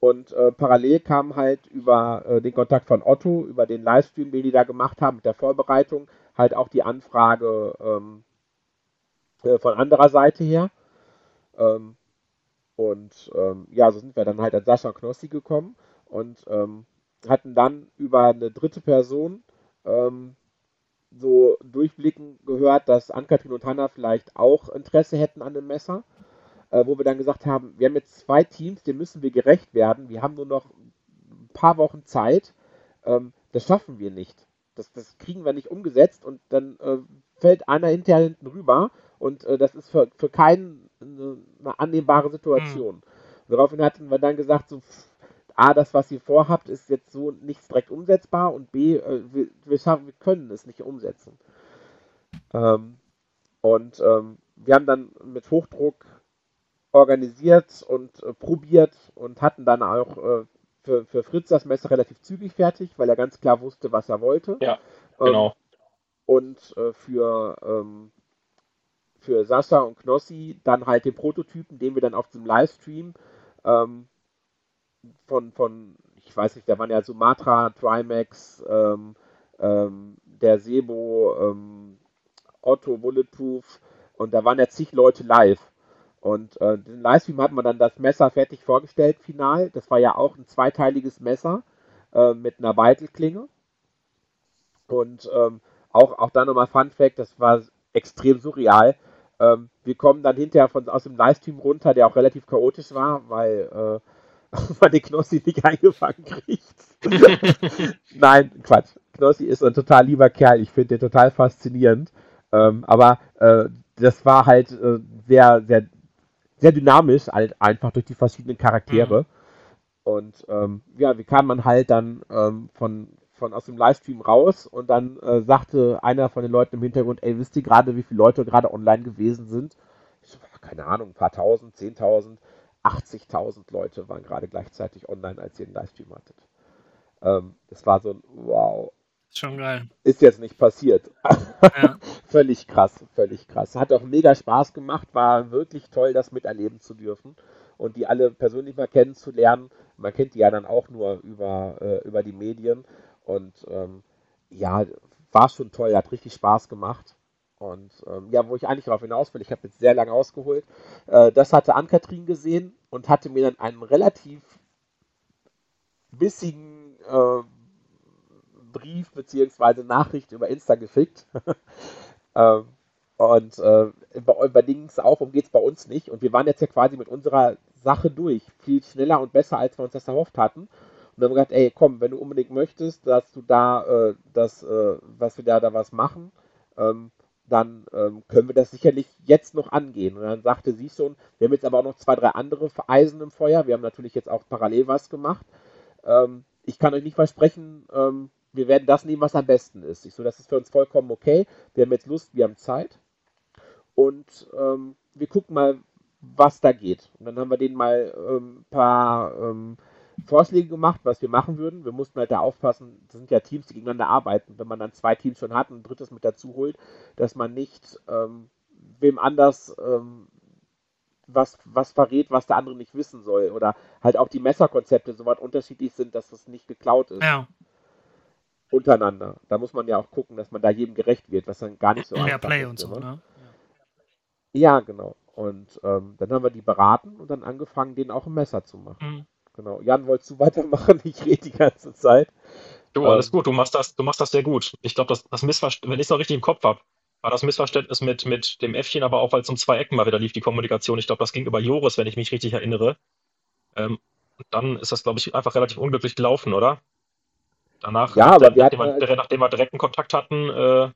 Und äh, parallel kam halt über äh, den Kontakt von Otto, über den Livestream, den die da gemacht haben mit der Vorbereitung, halt auch die Anfrage ähm, äh, von anderer Seite her. Ähm, und ähm, ja, so sind wir dann halt an Sascha Knossi gekommen und ähm, hatten dann über eine dritte Person ähm, so durchblicken gehört, dass Ann-Kathrin und Hanna vielleicht auch Interesse hätten an dem Messer äh, wo wir dann gesagt haben, wir haben jetzt zwei Teams, denen müssen wir gerecht werden. Wir haben nur noch ein paar Wochen Zeit. Ähm, das schaffen wir nicht. Das, das kriegen wir nicht umgesetzt und dann äh, fällt einer hinterher hinten rüber und äh, das ist für, für keinen eine, eine annehmbare Situation. Mhm. Daraufhin hatten wir dann gesagt, so, A, das, was ihr vorhabt, ist jetzt so nicht direkt umsetzbar und B, äh, wir, wir, schaffen, wir können es nicht umsetzen. Ähm, und ähm, wir haben dann mit Hochdruck organisiert und äh, probiert und hatten dann auch äh, für, für Fritz das Messer relativ zügig fertig, weil er ganz klar wusste, was er wollte. Ja, genau. Ähm, und äh, für, ähm, für Sascha und Knossi dann halt den Prototypen, den wir dann auf dem Livestream ähm, von, von, ich weiß nicht, da waren ja Sumatra, Trimax, ähm, ähm, der Sebo, ähm, Otto, Bulletproof und da waren ja zig Leute live. Und äh, den Livestream hat man dann das Messer fertig vorgestellt, final. Das war ja auch ein zweiteiliges Messer äh, mit einer Beitelklinge. Und ähm, auch, auch da nochmal Fun Fact, das war extrem surreal. Ähm, wir kommen dann hinterher von, aus dem Livestream runter, der auch relativ chaotisch war, weil äh, [LAUGHS] man den Knossi nicht eingefangen kriegt. [LAUGHS] Nein, Quatsch. Knossi ist ein total lieber Kerl. Ich finde den total faszinierend. Ähm, aber äh, das war halt äh, sehr, sehr sehr dynamisch, halt einfach durch die verschiedenen Charaktere. Mhm. Und ähm, ja, wie kam man halt dann ähm, von, von aus dem Livestream raus und dann äh, sagte einer von den Leuten im Hintergrund, ey, wisst ihr gerade, wie viele Leute gerade online gewesen sind? Ich so, keine Ahnung, ein paar tausend, zehntausend, 80.000 Leute waren gerade gleichzeitig online, als ihr den Livestream hattet. Ähm, das war so ein Wow. Schon geil. Ist jetzt nicht passiert. Ja. [LAUGHS] völlig krass, völlig krass. Hat auch mega Spaß gemacht, war wirklich toll, das miterleben zu dürfen und die alle persönlich mal kennenzulernen. Man kennt die ja dann auch nur über, äh, über die Medien und ähm, ja, war schon toll, hat richtig Spaß gemacht. Und ähm, ja, wo ich eigentlich darauf hinaus will, ich habe jetzt sehr lange ausgeholt, äh, das hatte Ann-Kathrin gesehen und hatte mir dann einen relativ bissigen äh, Brief bzw. Nachricht über Insta geschickt. [LAUGHS] ähm, und äh, bei, bei Dings auch, um geht es bei uns nicht. Und wir waren jetzt ja quasi mit unserer Sache durch. Viel schneller und besser, als wir uns das erhofft hatten. Und dann haben wir gesagt, ey, komm, wenn du unbedingt möchtest, dass du da, äh, das, äh, was wir da, da was machen, ähm, dann ähm, können wir das sicherlich jetzt noch angehen. Und dann sagte sie schon, wir haben jetzt aber auch noch zwei, drei andere Eisen im Feuer. Wir haben natürlich jetzt auch parallel was gemacht. Ähm, ich kann euch nicht versprechen, ähm, wir werden das nehmen, was am besten ist. Ich so, das ist für uns vollkommen okay. Wir haben jetzt Lust, wir haben Zeit. Und ähm, wir gucken mal, was da geht. Und dann haben wir denen mal ein ähm, paar ähm, Vorschläge gemacht, was wir machen würden. Wir mussten halt da aufpassen, das sind ja Teams, die gegeneinander arbeiten. Wenn man dann zwei Teams schon hat und ein drittes mit dazu holt, dass man nicht ähm, wem anders ähm, was, was verrät, was der andere nicht wissen soll. Oder halt auch die Messerkonzepte so weit unterschiedlich sind, dass das nicht geklaut ist. Ja untereinander. Da muss man ja auch gucken, dass man da jedem gerecht wird, was dann gar nicht so ja, einfach Play ist. und so, ne? Ja, genau. Und ähm, dann haben wir die beraten und dann angefangen, denen auch ein Messer zu machen. Mhm. Genau. Jan, wolltest du [LAUGHS] weitermachen? Ich rede die ganze Zeit. Du, alles ähm, gut, du machst das, du machst das sehr gut. Ich glaube, das, das Missverständnis, wenn ich es noch richtig im Kopf habe, war das Missverständnis mit, mit dem Äffchen, aber auch weil es um zwei Ecken mal wieder lief, die Kommunikation. Ich glaube, das ging über Joris, wenn ich mich richtig erinnere. Ähm, dann ist das, glaube ich, einfach relativ unglücklich gelaufen, oder? Danach, ja, aber wir nachdem, hatten, wir, nachdem wir direkten Kontakt hatten, äh,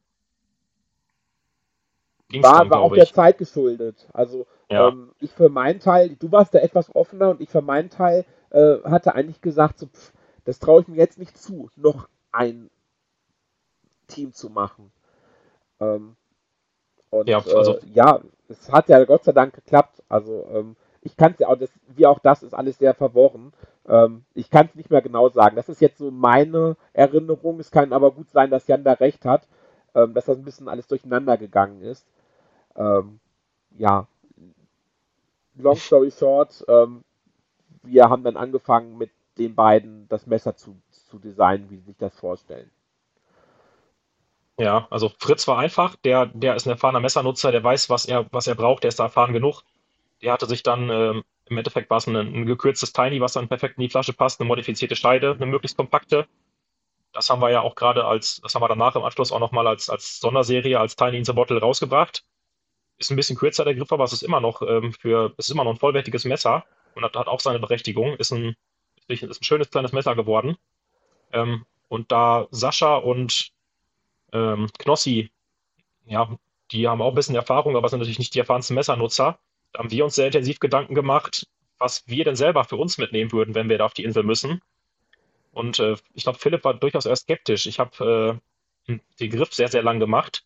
war, dann, war auch ich. der Zeit geschuldet. Also ja. ähm, ich für meinen Teil, du warst da etwas offener und ich für meinen Teil äh, hatte eigentlich gesagt, so, pff, das traue ich mir jetzt nicht zu, noch ein Team zu machen. Ähm, und ja, also, äh, ja, es hat ja Gott sei Dank geklappt. Also ähm, ich kann es ja auch, das, wie auch das ist alles sehr verworren. Ähm, ich kann es nicht mehr genau sagen. Das ist jetzt so meine Erinnerung. Es kann aber gut sein, dass Jan da recht hat, ähm, dass das ein bisschen alles durcheinander gegangen ist. Ähm, ja, long story short, ähm, wir haben dann angefangen mit den beiden das Messer zu, zu designen, wie sie sich das vorstellen. Ja, also Fritz war einfach, der, der ist ein erfahrener Messernutzer, der weiß, was er, was er braucht, der ist da erfahren genug. Der hatte sich dann ähm, im Endeffekt war es ein, ein, gekürztes Tiny, was dann perfekt in die Flasche passt, eine modifizierte Scheide, eine möglichst kompakte. Das haben wir ja auch gerade als, das haben wir danach im Anschluss auch nochmal als, als Sonderserie, als Tiny in the Bottle rausgebracht. Ist ein bisschen kürzer der Griff, aber es ist immer noch ähm, für, es ist immer noch ein vollwertiges Messer und hat, hat auch seine Berechtigung. Ist ein, ist ein schönes kleines Messer geworden. Ähm, und da Sascha und ähm, Knossi, ja, die haben auch ein bisschen Erfahrung, aber sind natürlich nicht die erfahrensten Messernutzer. Da haben wir uns sehr intensiv Gedanken gemacht, was wir denn selber für uns mitnehmen würden, wenn wir da auf die Insel müssen. Und äh, ich glaube, Philipp war durchaus eher skeptisch. Ich habe äh, den Griff sehr, sehr lang gemacht.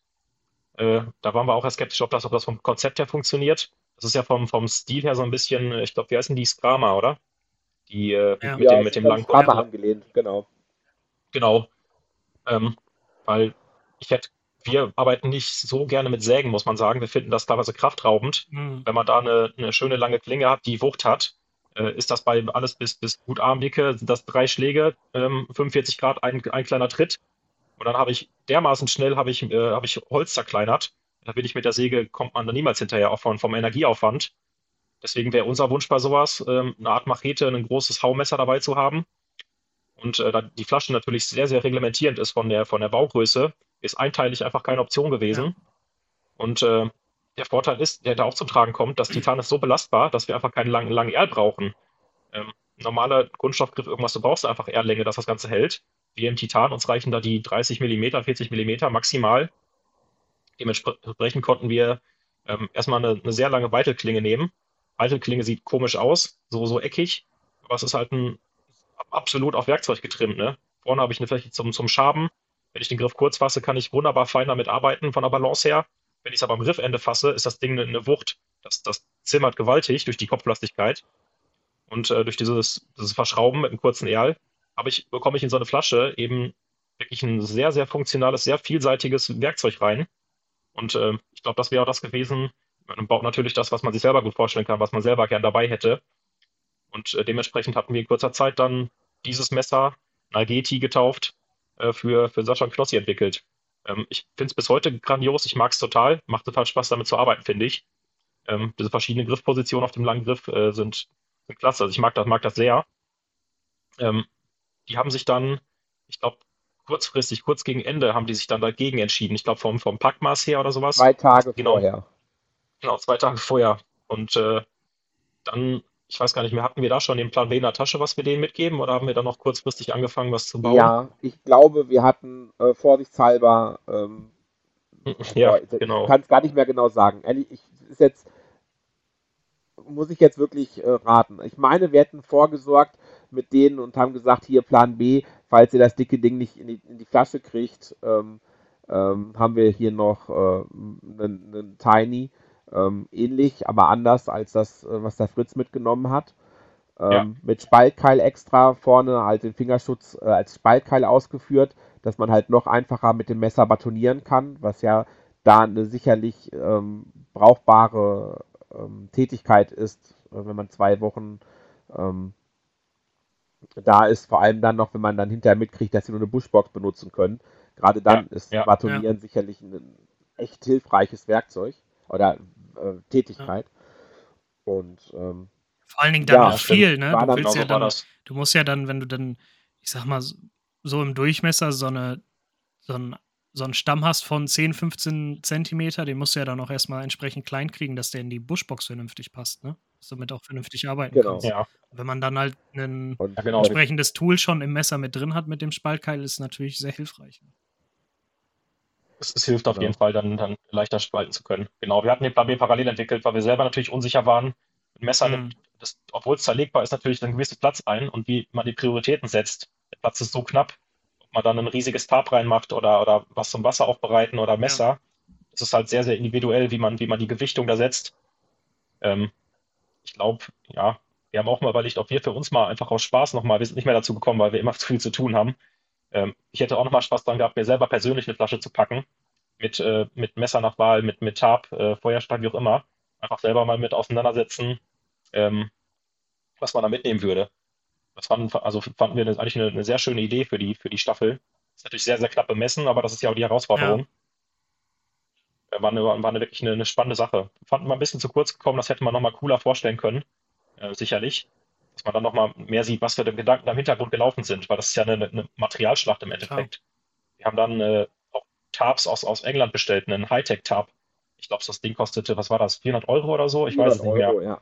Äh, da waren wir auch erst skeptisch, ob das, ob das vom Konzept her funktioniert. Das ist ja vom, vom Stil her so ein bisschen, ich glaube, wie heißen die Scrama, oder? Die äh, ja. mit, ja, dem, mit dem langen Scrama angelehnt, genau. Genau. Ähm, weil ich hätte, wir arbeiten nicht so gerne mit Sägen, muss man sagen. Wir finden das teilweise kraftraubend. Mhm. Wenn man da eine, eine schöne lange Klinge hat, die Wucht hat, äh, ist das bei alles bis, bis gut Armdicke, sind das drei Schläge, ähm, 45 Grad, ein, ein kleiner Tritt. Und dann habe ich dermaßen schnell habe ich, äh, hab ich Holz zerkleinert. Da bin ich mit der Säge, kommt man da niemals hinterher, auch von, vom Energieaufwand. Deswegen wäre unser Wunsch bei sowas, ähm, eine Art Machete, ein großes Haumesser dabei zu haben. Und äh, da die Flasche natürlich sehr, sehr reglementierend ist von der, von der Baugröße, ist einteilig einfach keine Option gewesen. Ja. Und äh, der Vorteil ist, der da auch zum Tragen kommt, dass Titan ist so belastbar, dass wir einfach keinen langen, langen Erl brauchen. Ähm, normaler Kunststoffgriff, irgendwas, du brauchst einfach Erlänge, dass das Ganze hält. Wir im Titan, uns reichen da die 30 mm, 40 mm maximal. Dementsprechend konnten wir ähm, erstmal eine, eine, sehr lange Weitelklinge nehmen. Weitelklinge sieht komisch aus, so, so eckig, aber es ist halt ein absolut auf Werkzeug getrimmt. Ne? Vorne habe ich eine Fläche zum, zum Schaben. Wenn ich den Griff kurz fasse, kann ich wunderbar fein damit arbeiten von der Balance her. Wenn ich es aber am Griffende fasse, ist das Ding eine, Wucht. Das, das zimmert gewaltig durch die Kopflastigkeit. Und äh, durch dieses, dieses Verschrauben mit einem kurzen Erl habe ich, bekomme ich in so eine Flasche eben wirklich ein sehr, sehr funktionales, sehr vielseitiges Werkzeug rein. Und äh, ich glaube, das wäre auch das gewesen. Man baut natürlich das, was man sich selber gut vorstellen kann, was man selber gern dabei hätte. Und äh, dementsprechend hatten wir in kurzer Zeit dann dieses Messer, Nalgeti getauft, äh, für, für Sascha Knossi entwickelt. Ähm, ich finde es bis heute grandios, ich mag es total, macht total Spaß damit zu arbeiten, finde ich. Ähm, diese verschiedenen Griffpositionen auf dem langen Griff äh, sind, sind klasse. Also ich mag das, mag das sehr. Ähm, die haben sich dann, ich glaube, kurzfristig, kurz gegen Ende, haben die sich dann dagegen entschieden. Ich glaube, vom, vom Packmaß her oder sowas. Zwei Tage genau, vorher. Genau, zwei Tage vorher. Und äh, dann ich weiß gar nicht mehr, hatten wir da schon den Plan B in der Tasche, was wir denen mitgeben, oder haben wir dann noch kurzfristig angefangen, was zu bauen? Ja, ich glaube, wir hatten äh, vorsichtshalber, ähm, [LAUGHS] ja, boah, genau. Ich kann es gar nicht mehr genau sagen. Ehrlich, ich, ist jetzt, muss ich jetzt wirklich äh, raten. Ich meine, wir hätten vorgesorgt mit denen und haben gesagt, hier Plan B, falls ihr das dicke Ding nicht in die, in die Flasche kriegt, ähm, ähm, haben wir hier noch einen, äh, einen Tiny ähm, ähnlich, aber anders als das, äh, was der Fritz mitgenommen hat. Ähm, ja. Mit Spaltkeil extra vorne halt den Fingerschutz äh, als Spaltkeil ausgeführt, dass man halt noch einfacher mit dem Messer batonieren kann, was ja da eine sicherlich ähm, brauchbare ähm, Tätigkeit ist, äh, wenn man zwei Wochen ähm, da ist, vor allem dann noch, wenn man dann hinterher mitkriegt, dass sie nur eine Bushbox benutzen können. Gerade dann ja, ist ja, Batonieren ja. sicherlich ein echt hilfreiches Werkzeug oder äh, Tätigkeit. Ja. Und ähm, vor allen Dingen dann ja, noch viel, ne? Du, willst ja dann, du musst ja dann, wenn du dann, ich sag mal, so im Durchmesser so eine, so ein so einen Stamm hast von 10, 15 Zentimeter, den musst du ja dann auch erstmal entsprechend klein kriegen, dass der in die Buschbox vernünftig passt, ne? Damit auch vernünftig arbeiten genau. kannst. Ja. Wenn man dann halt ein ja, genau. entsprechendes Tool schon im Messer mit drin hat mit dem Spaltkeil, ist natürlich sehr hilfreich. Ne? Es, es hilft auf genau. jeden Fall, dann, dann leichter spalten zu können. Genau, wir hatten den Plan B parallel entwickelt, weil wir selber natürlich unsicher waren. Ein Messer, mhm. das, obwohl es zerlegbar ist, natürlich ein gewisser Platz ein und wie man die Prioritäten setzt. Der Platz ist so knapp, ob man dann ein riesiges Tab reinmacht oder, oder was zum Wasser aufbereiten oder Messer. Ja. Das ist halt sehr, sehr individuell, wie man, wie man die Gewichtung da setzt. Ähm, ich glaube, ja, wir haben auch mal überlegt, ob wir für uns mal einfach aus Spaß nochmal, wir sind nicht mehr dazu gekommen, weil wir immer [LAUGHS] zu viel zu tun haben, ähm, ich hätte auch nochmal Spaß dran gehabt, mir selber persönlich eine Flasche zu packen. Mit, äh, mit Messer nach Wahl, mit, mit Tab, äh, Feuerstein, wie auch immer. Einfach selber mal mit auseinandersetzen, ähm, was man da mitnehmen würde. Das fanden, also fanden wir eigentlich eine, eine, sehr schöne Idee für die, für die Staffel. Ist natürlich sehr, sehr knapp bemessen, aber das ist ja auch die Herausforderung. Ja. Äh, war, eine, war eine wirklich eine, eine, spannende Sache. Fanden wir ein bisschen zu kurz gekommen, das hätte man nochmal cooler vorstellen können. Äh, sicherlich dass man dann nochmal mehr sieht, was für den Gedanken da im Hintergrund gelaufen sind, weil das ist ja eine, eine Materialschlacht im Endeffekt. Ja. Wir haben dann äh, auch Tabs aus, aus England bestellt, einen Hightech-Tab. Ich glaube, das Ding kostete, was war das, 400 Euro oder so? Ich weiß es nicht mehr. Euro, ja.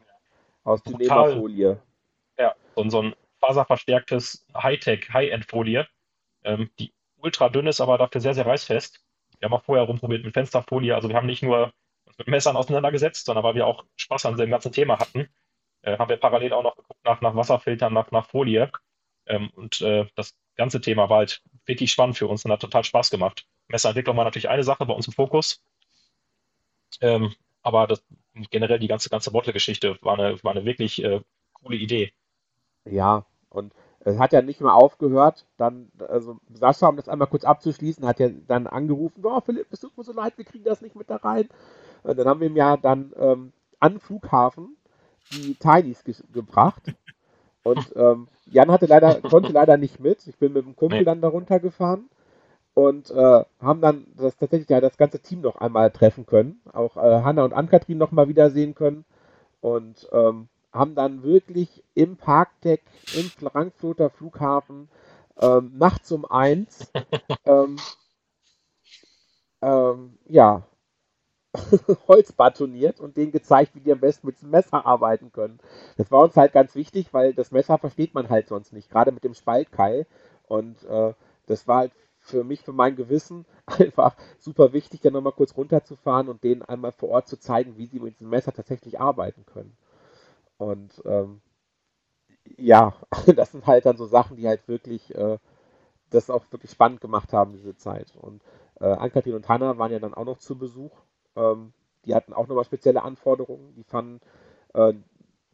Aus Nehmerfolie. Ja, und so ein faserverstärktes Hightech, High-End-Folie, ähm, die ultra dünn ist, aber dafür sehr, sehr reißfest. Wir haben auch vorher rumprobiert mit Fensterfolie. Also wir haben nicht nur uns mit Messern auseinandergesetzt, sondern weil wir auch Spaß an dem ganzen Thema hatten, äh, haben wir parallel auch noch geguckt nach, nach Wasserfiltern, nach, nach Folie. Ähm, und äh, das ganze Thema war halt wirklich spannend für uns und hat total Spaß gemacht. Messerentwicklung war natürlich eine Sache bei uns im Fokus. Ähm, aber das, generell die ganze, ganze Bottle-Geschichte war eine, war eine wirklich äh, coole Idee. Ja, und es hat ja nicht mehr aufgehört. Dann, also Sascha, um das einmal kurz abzuschließen, hat ja dann angerufen, oh Philipp, es tut mir so leid, wir kriegen das nicht mit da rein. Und dann haben wir ihm ja dann ähm, an Flughafen die Tinys ge gebracht. Und ähm, Jan hatte leider, konnte leider nicht mit. Ich bin mit dem Kumpel dann darunter gefahren und äh, haben dann das tatsächlich ja das ganze Team noch einmal treffen können. Auch äh, Hanna und Ann-Kathrin noch mal wiedersehen können. Und ähm, haben dann wirklich im Parkdeck im Frankfurter Flughafen ähm, nachts um eins [LAUGHS] ähm, ähm, ja, [LAUGHS] Holz batoniert und denen gezeigt, wie die am besten mit dem Messer arbeiten können. Das war uns halt ganz wichtig, weil das Messer versteht man halt sonst nicht, gerade mit dem Spaltkeil. Und äh, das war halt für mich, für mein Gewissen [LAUGHS] einfach super wichtig, dann nochmal kurz runterzufahren und denen einmal vor Ort zu zeigen, wie sie mit diesem Messer tatsächlich arbeiten können. Und ähm, ja, [LAUGHS] das sind halt dann so Sachen, die halt wirklich äh, das auch wirklich spannend gemacht haben, diese Zeit. Und äh, Ann-Kathrin und Hanna waren ja dann auch noch zu Besuch. Ähm, die hatten auch nochmal spezielle Anforderungen. Die fanden, äh,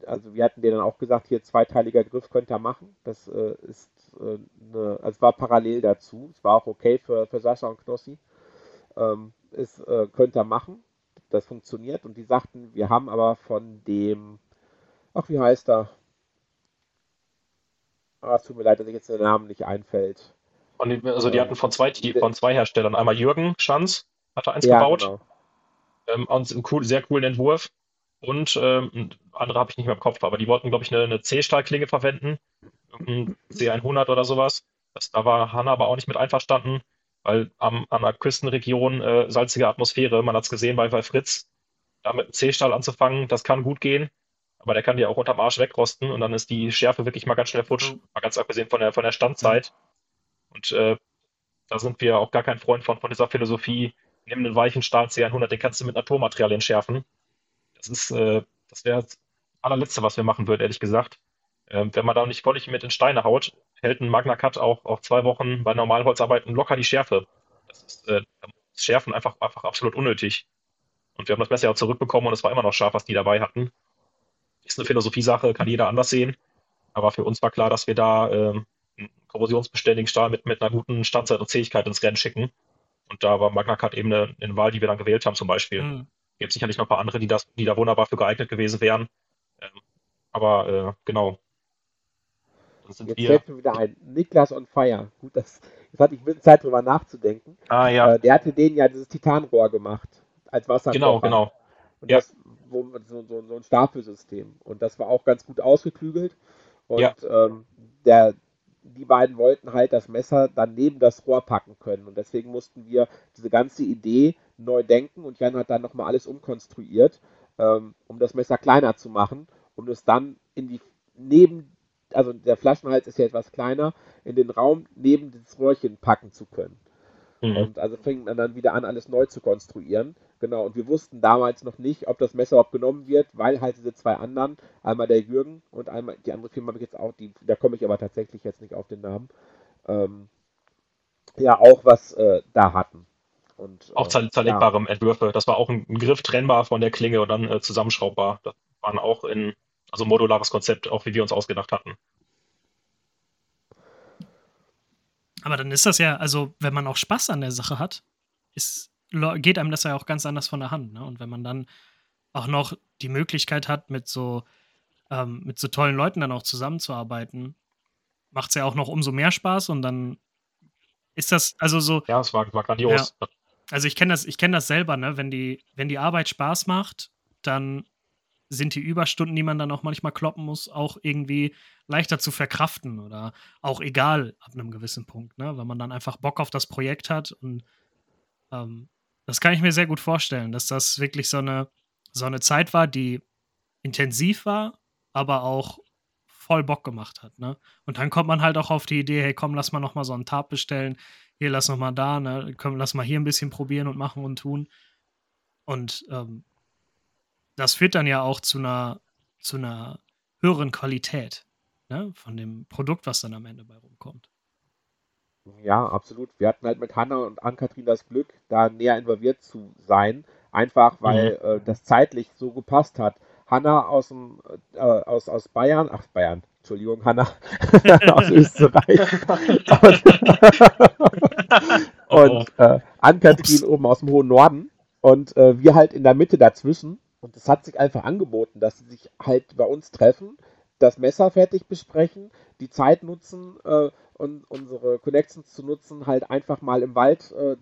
also wir hatten denen dann auch gesagt, hier zweiteiliger Griff könnt ihr machen. Das äh, ist äh, eine, also es war parallel dazu. Es war auch okay für, für Sascha und Knossi. Ähm, es äh, könnt ihr machen. Das funktioniert. Und die sagten, wir haben aber von dem Ach, wie heißt er? Ah, es tut mir leid, dass ich jetzt der Name nicht einfällt. Also die hatten von zwei, von zwei Herstellern. Einmal Jürgen Schanz hatte eins ja, gebaut. Genau. Ähm, einen cool, sehr coolen Entwurf. Und ähm, andere habe ich nicht mehr im Kopf, aber die wollten, glaube ich, eine, eine C-Stahlklinge verwenden. Ein C100 oder sowas. Das, da war Hanna aber auch nicht mit einverstanden, weil am, an der Küstenregion äh, salzige Atmosphäre, man hat es gesehen bei, bei Fritz, da mit C-Stahl anzufangen, das kann gut gehen. Aber der kann dir auch unterm Arsch wegrosten und dann ist die Schärfe wirklich mal ganz schnell futsch. Mhm. Mal ganz abgesehen von der, von der Standzeit. Und äh, da sind wir auch gar kein Freund von, von dieser Philosophie, nimm einen weichen Stahl C100, den kannst du mit Naturmaterialien schärfen. Das ist, äh, das wäre das allerletzte, was wir machen würden, ehrlich gesagt. Ähm, wenn man da nicht völlig mit in Steine haut, hält ein Magna Cut auch, auch zwei Wochen bei Normalholzarbeiten locker die Schärfe. Das ist äh, das Schärfen einfach, einfach absolut unnötig. Und wir haben das Messer ja auch zurückbekommen und es war immer noch scharf, was die dabei hatten. Ist eine Philosophie-Sache, kann jeder anders sehen. Aber für uns war klar, dass wir da ähm, einen korrosionsbeständigen Stahl mit, mit einer guten Standzeit und Zähigkeit ins Rennen schicken. Und da war Magna Cut eben eine, eine Wahl, die wir dann gewählt haben, zum Beispiel. Mhm. Gibt sicherlich noch ein paar andere, die, das, die da wunderbar für geeignet gewesen wären. Ähm, aber äh, genau. Jetzt wir... fällt mir wieder ein. Niklas on Fire. Gut, das, jetzt hatte ich ein bisschen Zeit drüber nachzudenken. Ah, ja. Äh, der hatte denen ja dieses Titanrohr gemacht. Als Wasserkocher. Genau, genau. Und ja. das wo, so, so, so ein Stapelsystem. Und das war auch ganz gut ausgeklügelt. Und ja. ähm, der, die beiden wollten halt das Messer dann neben das Rohr packen können. Und deswegen mussten wir diese ganze Idee neu denken. Und Jan hat dann nochmal alles umkonstruiert, ähm, um das Messer kleiner zu machen, um es dann in die neben, also der Flaschenhals ist ja etwas kleiner, in den Raum neben das Rohrchen packen zu können. Mhm. Und also fing man dann wieder an, alles neu zu konstruieren. Genau, und wir wussten damals noch nicht, ob das Messer überhaupt genommen wird, weil halt diese zwei anderen, einmal der Jürgen und einmal die andere Firma habe ich jetzt auch, die, da komme ich aber tatsächlich jetzt nicht auf den Namen, ähm, ja auch was äh, da hatten. Und, auch äh, zerlegbare ja. Entwürfe. Das war auch ein, ein, Griff trennbar von der Klinge und dann äh, zusammenschraubbar. Das waren auch in, also modulares Konzept, auch wie wir uns ausgedacht hatten. Aber dann ist das ja, also wenn man auch Spaß an der Sache hat, ist geht einem das ja auch ganz anders von der Hand. Ne? Und wenn man dann auch noch die Möglichkeit hat, mit so, ähm, mit so tollen Leuten dann auch zusammenzuarbeiten, macht es ja auch noch umso mehr Spaß und dann ist das, also so. Ja, es war, war grandios. Ja. Also ich kenne das, ich kenne das selber, ne? Wenn die, wenn die Arbeit Spaß macht, dann sind die Überstunden, die man dann auch manchmal kloppen muss, auch irgendwie leichter zu verkraften oder auch egal ab einem gewissen Punkt, ne? Weil man dann einfach Bock auf das Projekt hat und ähm, das kann ich mir sehr gut vorstellen, dass das wirklich so eine, so eine Zeit war, die intensiv war, aber auch voll Bock gemacht hat. Ne? Und dann kommt man halt auch auf die Idee, hey, komm, lass mal noch mal so einen Tab bestellen. Hier, lass noch mal da, ne? Komm, lass mal hier ein bisschen probieren und machen und tun. Und ähm, das führt dann ja auch zu einer, zu einer höheren Qualität ne? von dem Produkt, was dann am Ende bei rumkommt. Ja, absolut. Wir hatten halt mit Hanna und Ann-Kathrin das Glück, da näher involviert zu sein, Einfach weil mhm. äh, das zeitlich so gepasst hat. Hanna aus, dem, äh, aus, aus Bayern, ach Bayern, Entschuldigung, Hanna [LAUGHS] aus Österreich. [LAUGHS] und oh. äh, Ann-Kathrin oben aus dem hohen Norden. Und äh, wir halt in der Mitte dazwischen. Und es hat sich einfach angeboten, dass sie sich halt bei uns treffen, das Messer fertig besprechen, die Zeit nutzen äh, und unsere Connections zu nutzen, halt einfach mal im Wald äh,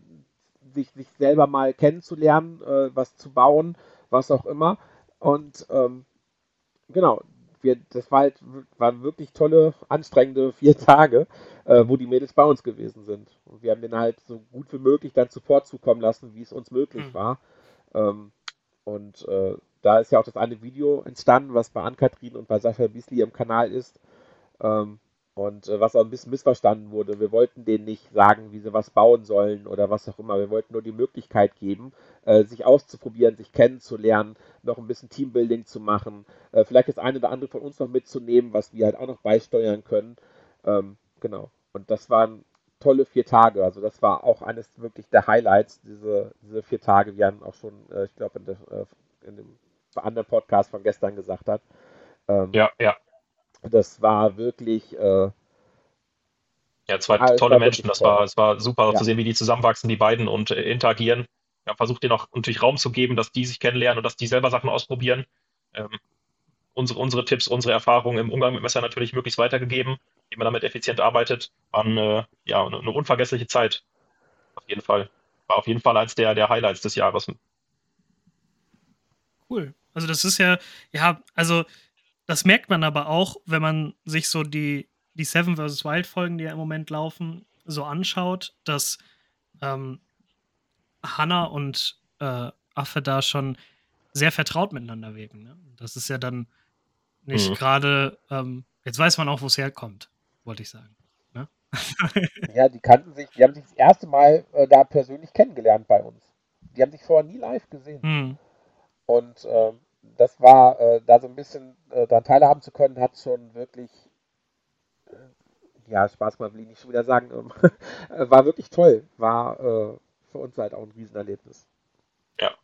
sich, sich selber mal kennenzulernen, äh, was zu bauen, was auch immer. Und ähm, genau, wir, das war halt, waren wirklich tolle, anstrengende [LAUGHS] vier Tage, äh, wo die Mädels bei uns gewesen sind. Und wir haben denen halt so gut wie möglich dann zuvor zukommen lassen, wie es uns möglich mhm. war. Ähm, und äh, da ist ja auch das eine Video entstanden, was bei Ann-Kathrin und bei Sascha Biesli im Kanal ist. Ähm, und äh, was auch ein bisschen missverstanden wurde. Wir wollten denen nicht sagen, wie sie was bauen sollen oder was auch immer. Wir wollten nur die Möglichkeit geben, äh, sich auszuprobieren, sich kennenzulernen, noch ein bisschen Teambuilding zu machen, äh, vielleicht das eine oder andere von uns noch mitzunehmen, was wir halt auch noch beisteuern können. Ähm, genau. Und das waren tolle vier Tage. Also das war auch eines wirklich der Highlights, diese, diese vier Tage. Wir haben auch schon, äh, ich glaube, in, äh, in, dem anderen Podcast von gestern gesagt hat. Ähm, ja, ja. Das war wirklich. Äh, ja, zwei ah, tolle Menschen. Das war, es war super ja. zu sehen, wie die zusammenwachsen, die beiden und äh, interagieren. Ja, versucht denen auch natürlich Raum zu geben, dass die sich kennenlernen und dass die selber Sachen ausprobieren. Ähm, unsere, unsere Tipps, unsere Erfahrungen im Umgang mit Messer natürlich möglichst weitergegeben, wie man damit effizient arbeitet. War eine, ja, eine unvergessliche Zeit. Auf jeden Fall. War auf jeden Fall eins der, der Highlights des Jahres. Cool. Also das ist ja, ja, also das merkt man aber auch, wenn man sich so die, die Seven vs. Wild Folgen, die ja im Moment laufen, so anschaut, dass ähm, Hannah und äh, Affe da schon sehr vertraut miteinander wirken. Ne? Das ist ja dann nicht mhm. gerade, ähm, jetzt weiß man auch, wo es herkommt, wollte ich sagen. Ne? [LAUGHS] ja, die kannten sich, die haben sich das erste Mal äh, da persönlich kennengelernt bei uns. Die haben sich vorher nie live gesehen. Mhm. Und ähm, das war, äh, da so ein bisschen äh, daran teilhaben zu können, hat schon wirklich, äh, ja, Spaß gemacht, will ich nicht schon wieder sagen, ähm, [LAUGHS] war wirklich toll. War äh, für uns halt auch ein Riesenerlebnis. Ja.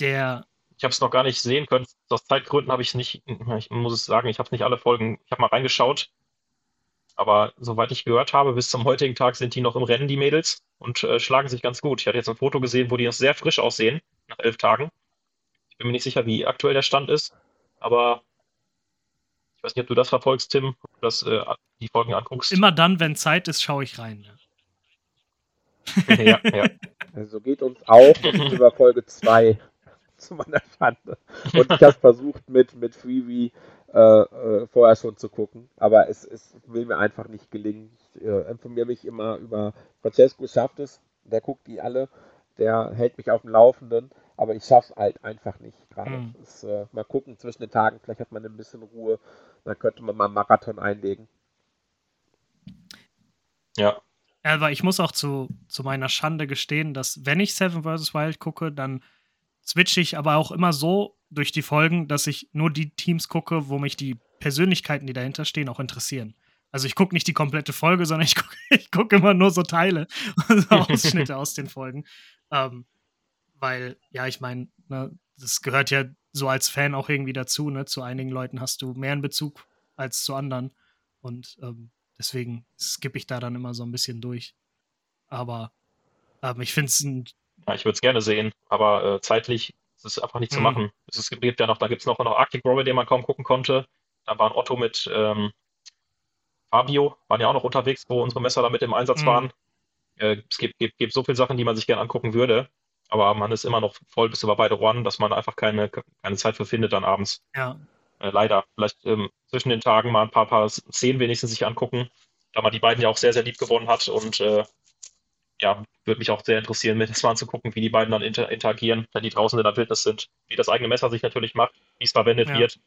Der. Ich habe es noch gar nicht sehen können. Aus Zeitgründen habe ich es nicht, ich muss es sagen, ich habe nicht alle Folgen, ich habe mal reingeschaut. Aber soweit ich gehört habe, bis zum heutigen Tag sind die noch im Rennen, die Mädels, und äh, schlagen sich ganz gut. Ich hatte jetzt ein Foto gesehen, wo die noch sehr frisch aussehen, nach elf Tagen bin mir nicht sicher, wie aktuell der Stand ist, aber ich weiß nicht, ob du das verfolgst, Tim, ob du das, äh, die Folgen anguckst. Immer dann, wenn Zeit ist, schaue ich rein. Ja, ja. ja. Also geht uns auch [LAUGHS] über Folge 2 [LAUGHS] zu meiner Schande. Und ich habe [LAUGHS] versucht, mit, mit Freebie äh, äh, vorher schon zu gucken, aber es, es will mir einfach nicht gelingen. Ich äh, informiere mich immer über Francesco schafft es, der guckt die alle, der hält mich auf dem Laufenden. Aber ich schaffe es halt einfach nicht gerade. Mhm. Äh, mal gucken zwischen den Tagen, vielleicht hat man ein bisschen Ruhe. Dann könnte man mal einen Marathon einlegen. Ja. Aber ich muss auch zu, zu meiner Schande gestehen, dass wenn ich Seven vs. Wild gucke, dann switche ich aber auch immer so durch die Folgen, dass ich nur die Teams gucke, wo mich die Persönlichkeiten, die dahinter stehen, auch interessieren. Also ich gucke nicht die komplette Folge, sondern ich gucke [LAUGHS] guck immer nur so Teile, [LAUGHS] also [LAUGHS] Ausschnitte aus den Folgen. Ähm, weil, ja, ich meine, ne, das gehört ja so als Fan auch irgendwie dazu, ne? Zu einigen Leuten hast du mehr einen Bezug als zu anderen. Und ähm, deswegen skippe ich da dann immer so ein bisschen durch. Aber ähm, ich finde es ein. Ja, ich würde es gerne sehen, aber äh, zeitlich ist es einfach nicht zu mhm. machen. Es gibt ja noch, da gibt es noch, noch Arctic Rover, den man kaum gucken konnte. Dann waren Otto mit ähm, Fabio, waren ja auch noch unterwegs, wo unsere Messer da mit im Einsatz mhm. waren. Äh, es gibt, gibt, gibt so viele Sachen, die man sich gerne angucken würde aber man ist immer noch voll bis über beide Ohren, dass man einfach keine, keine Zeit für findet dann abends. Ja. Äh, leider. Vielleicht ähm, zwischen den Tagen mal ein paar, paar Szenen wenigstens sich angucken, da man die beiden ja auch sehr, sehr lieb gewonnen hat und äh, ja, würde mich auch sehr interessieren, mir das mal anzugucken, wie die beiden dann inter interagieren, wenn die draußen in der Wildnis sind, wie das eigene Messer sich natürlich macht, wie es verwendet ja. wird.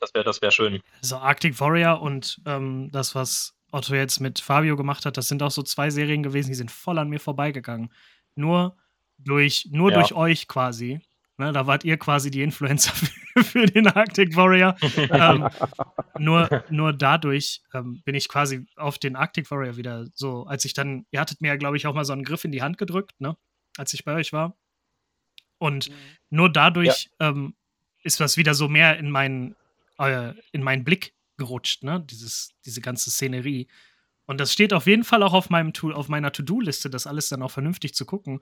Das wäre das wär schön. So Arctic Warrior und ähm, das, was Otto jetzt mit Fabio gemacht hat, das sind auch so zwei Serien gewesen, die sind voll an mir vorbeigegangen nur durch, nur ja. durch euch quasi. Ne, da wart ihr quasi die Influencer für, [LAUGHS] für den Arctic Warrior. ähm, [LAUGHS] nur, nur dadurch ähm, bin ich quasi auf den Arctic Warrior wieder so, als ich dann, ihr hattet mir ja, glaube ich, auch mal so einen Griff in die Hand gedrückt, ne? Als ich bei euch war. Und nur dadurch ja. ähm, ist das wieder so mehr in meinen, äh, in meinen Blick gerutscht, ne? Dieses, diese ganze Szenerie. Und das steht auf jeden Fall auch auf, meinem Tool, auf meiner To-Do-Liste, das alles dann auch vernünftig zu gucken.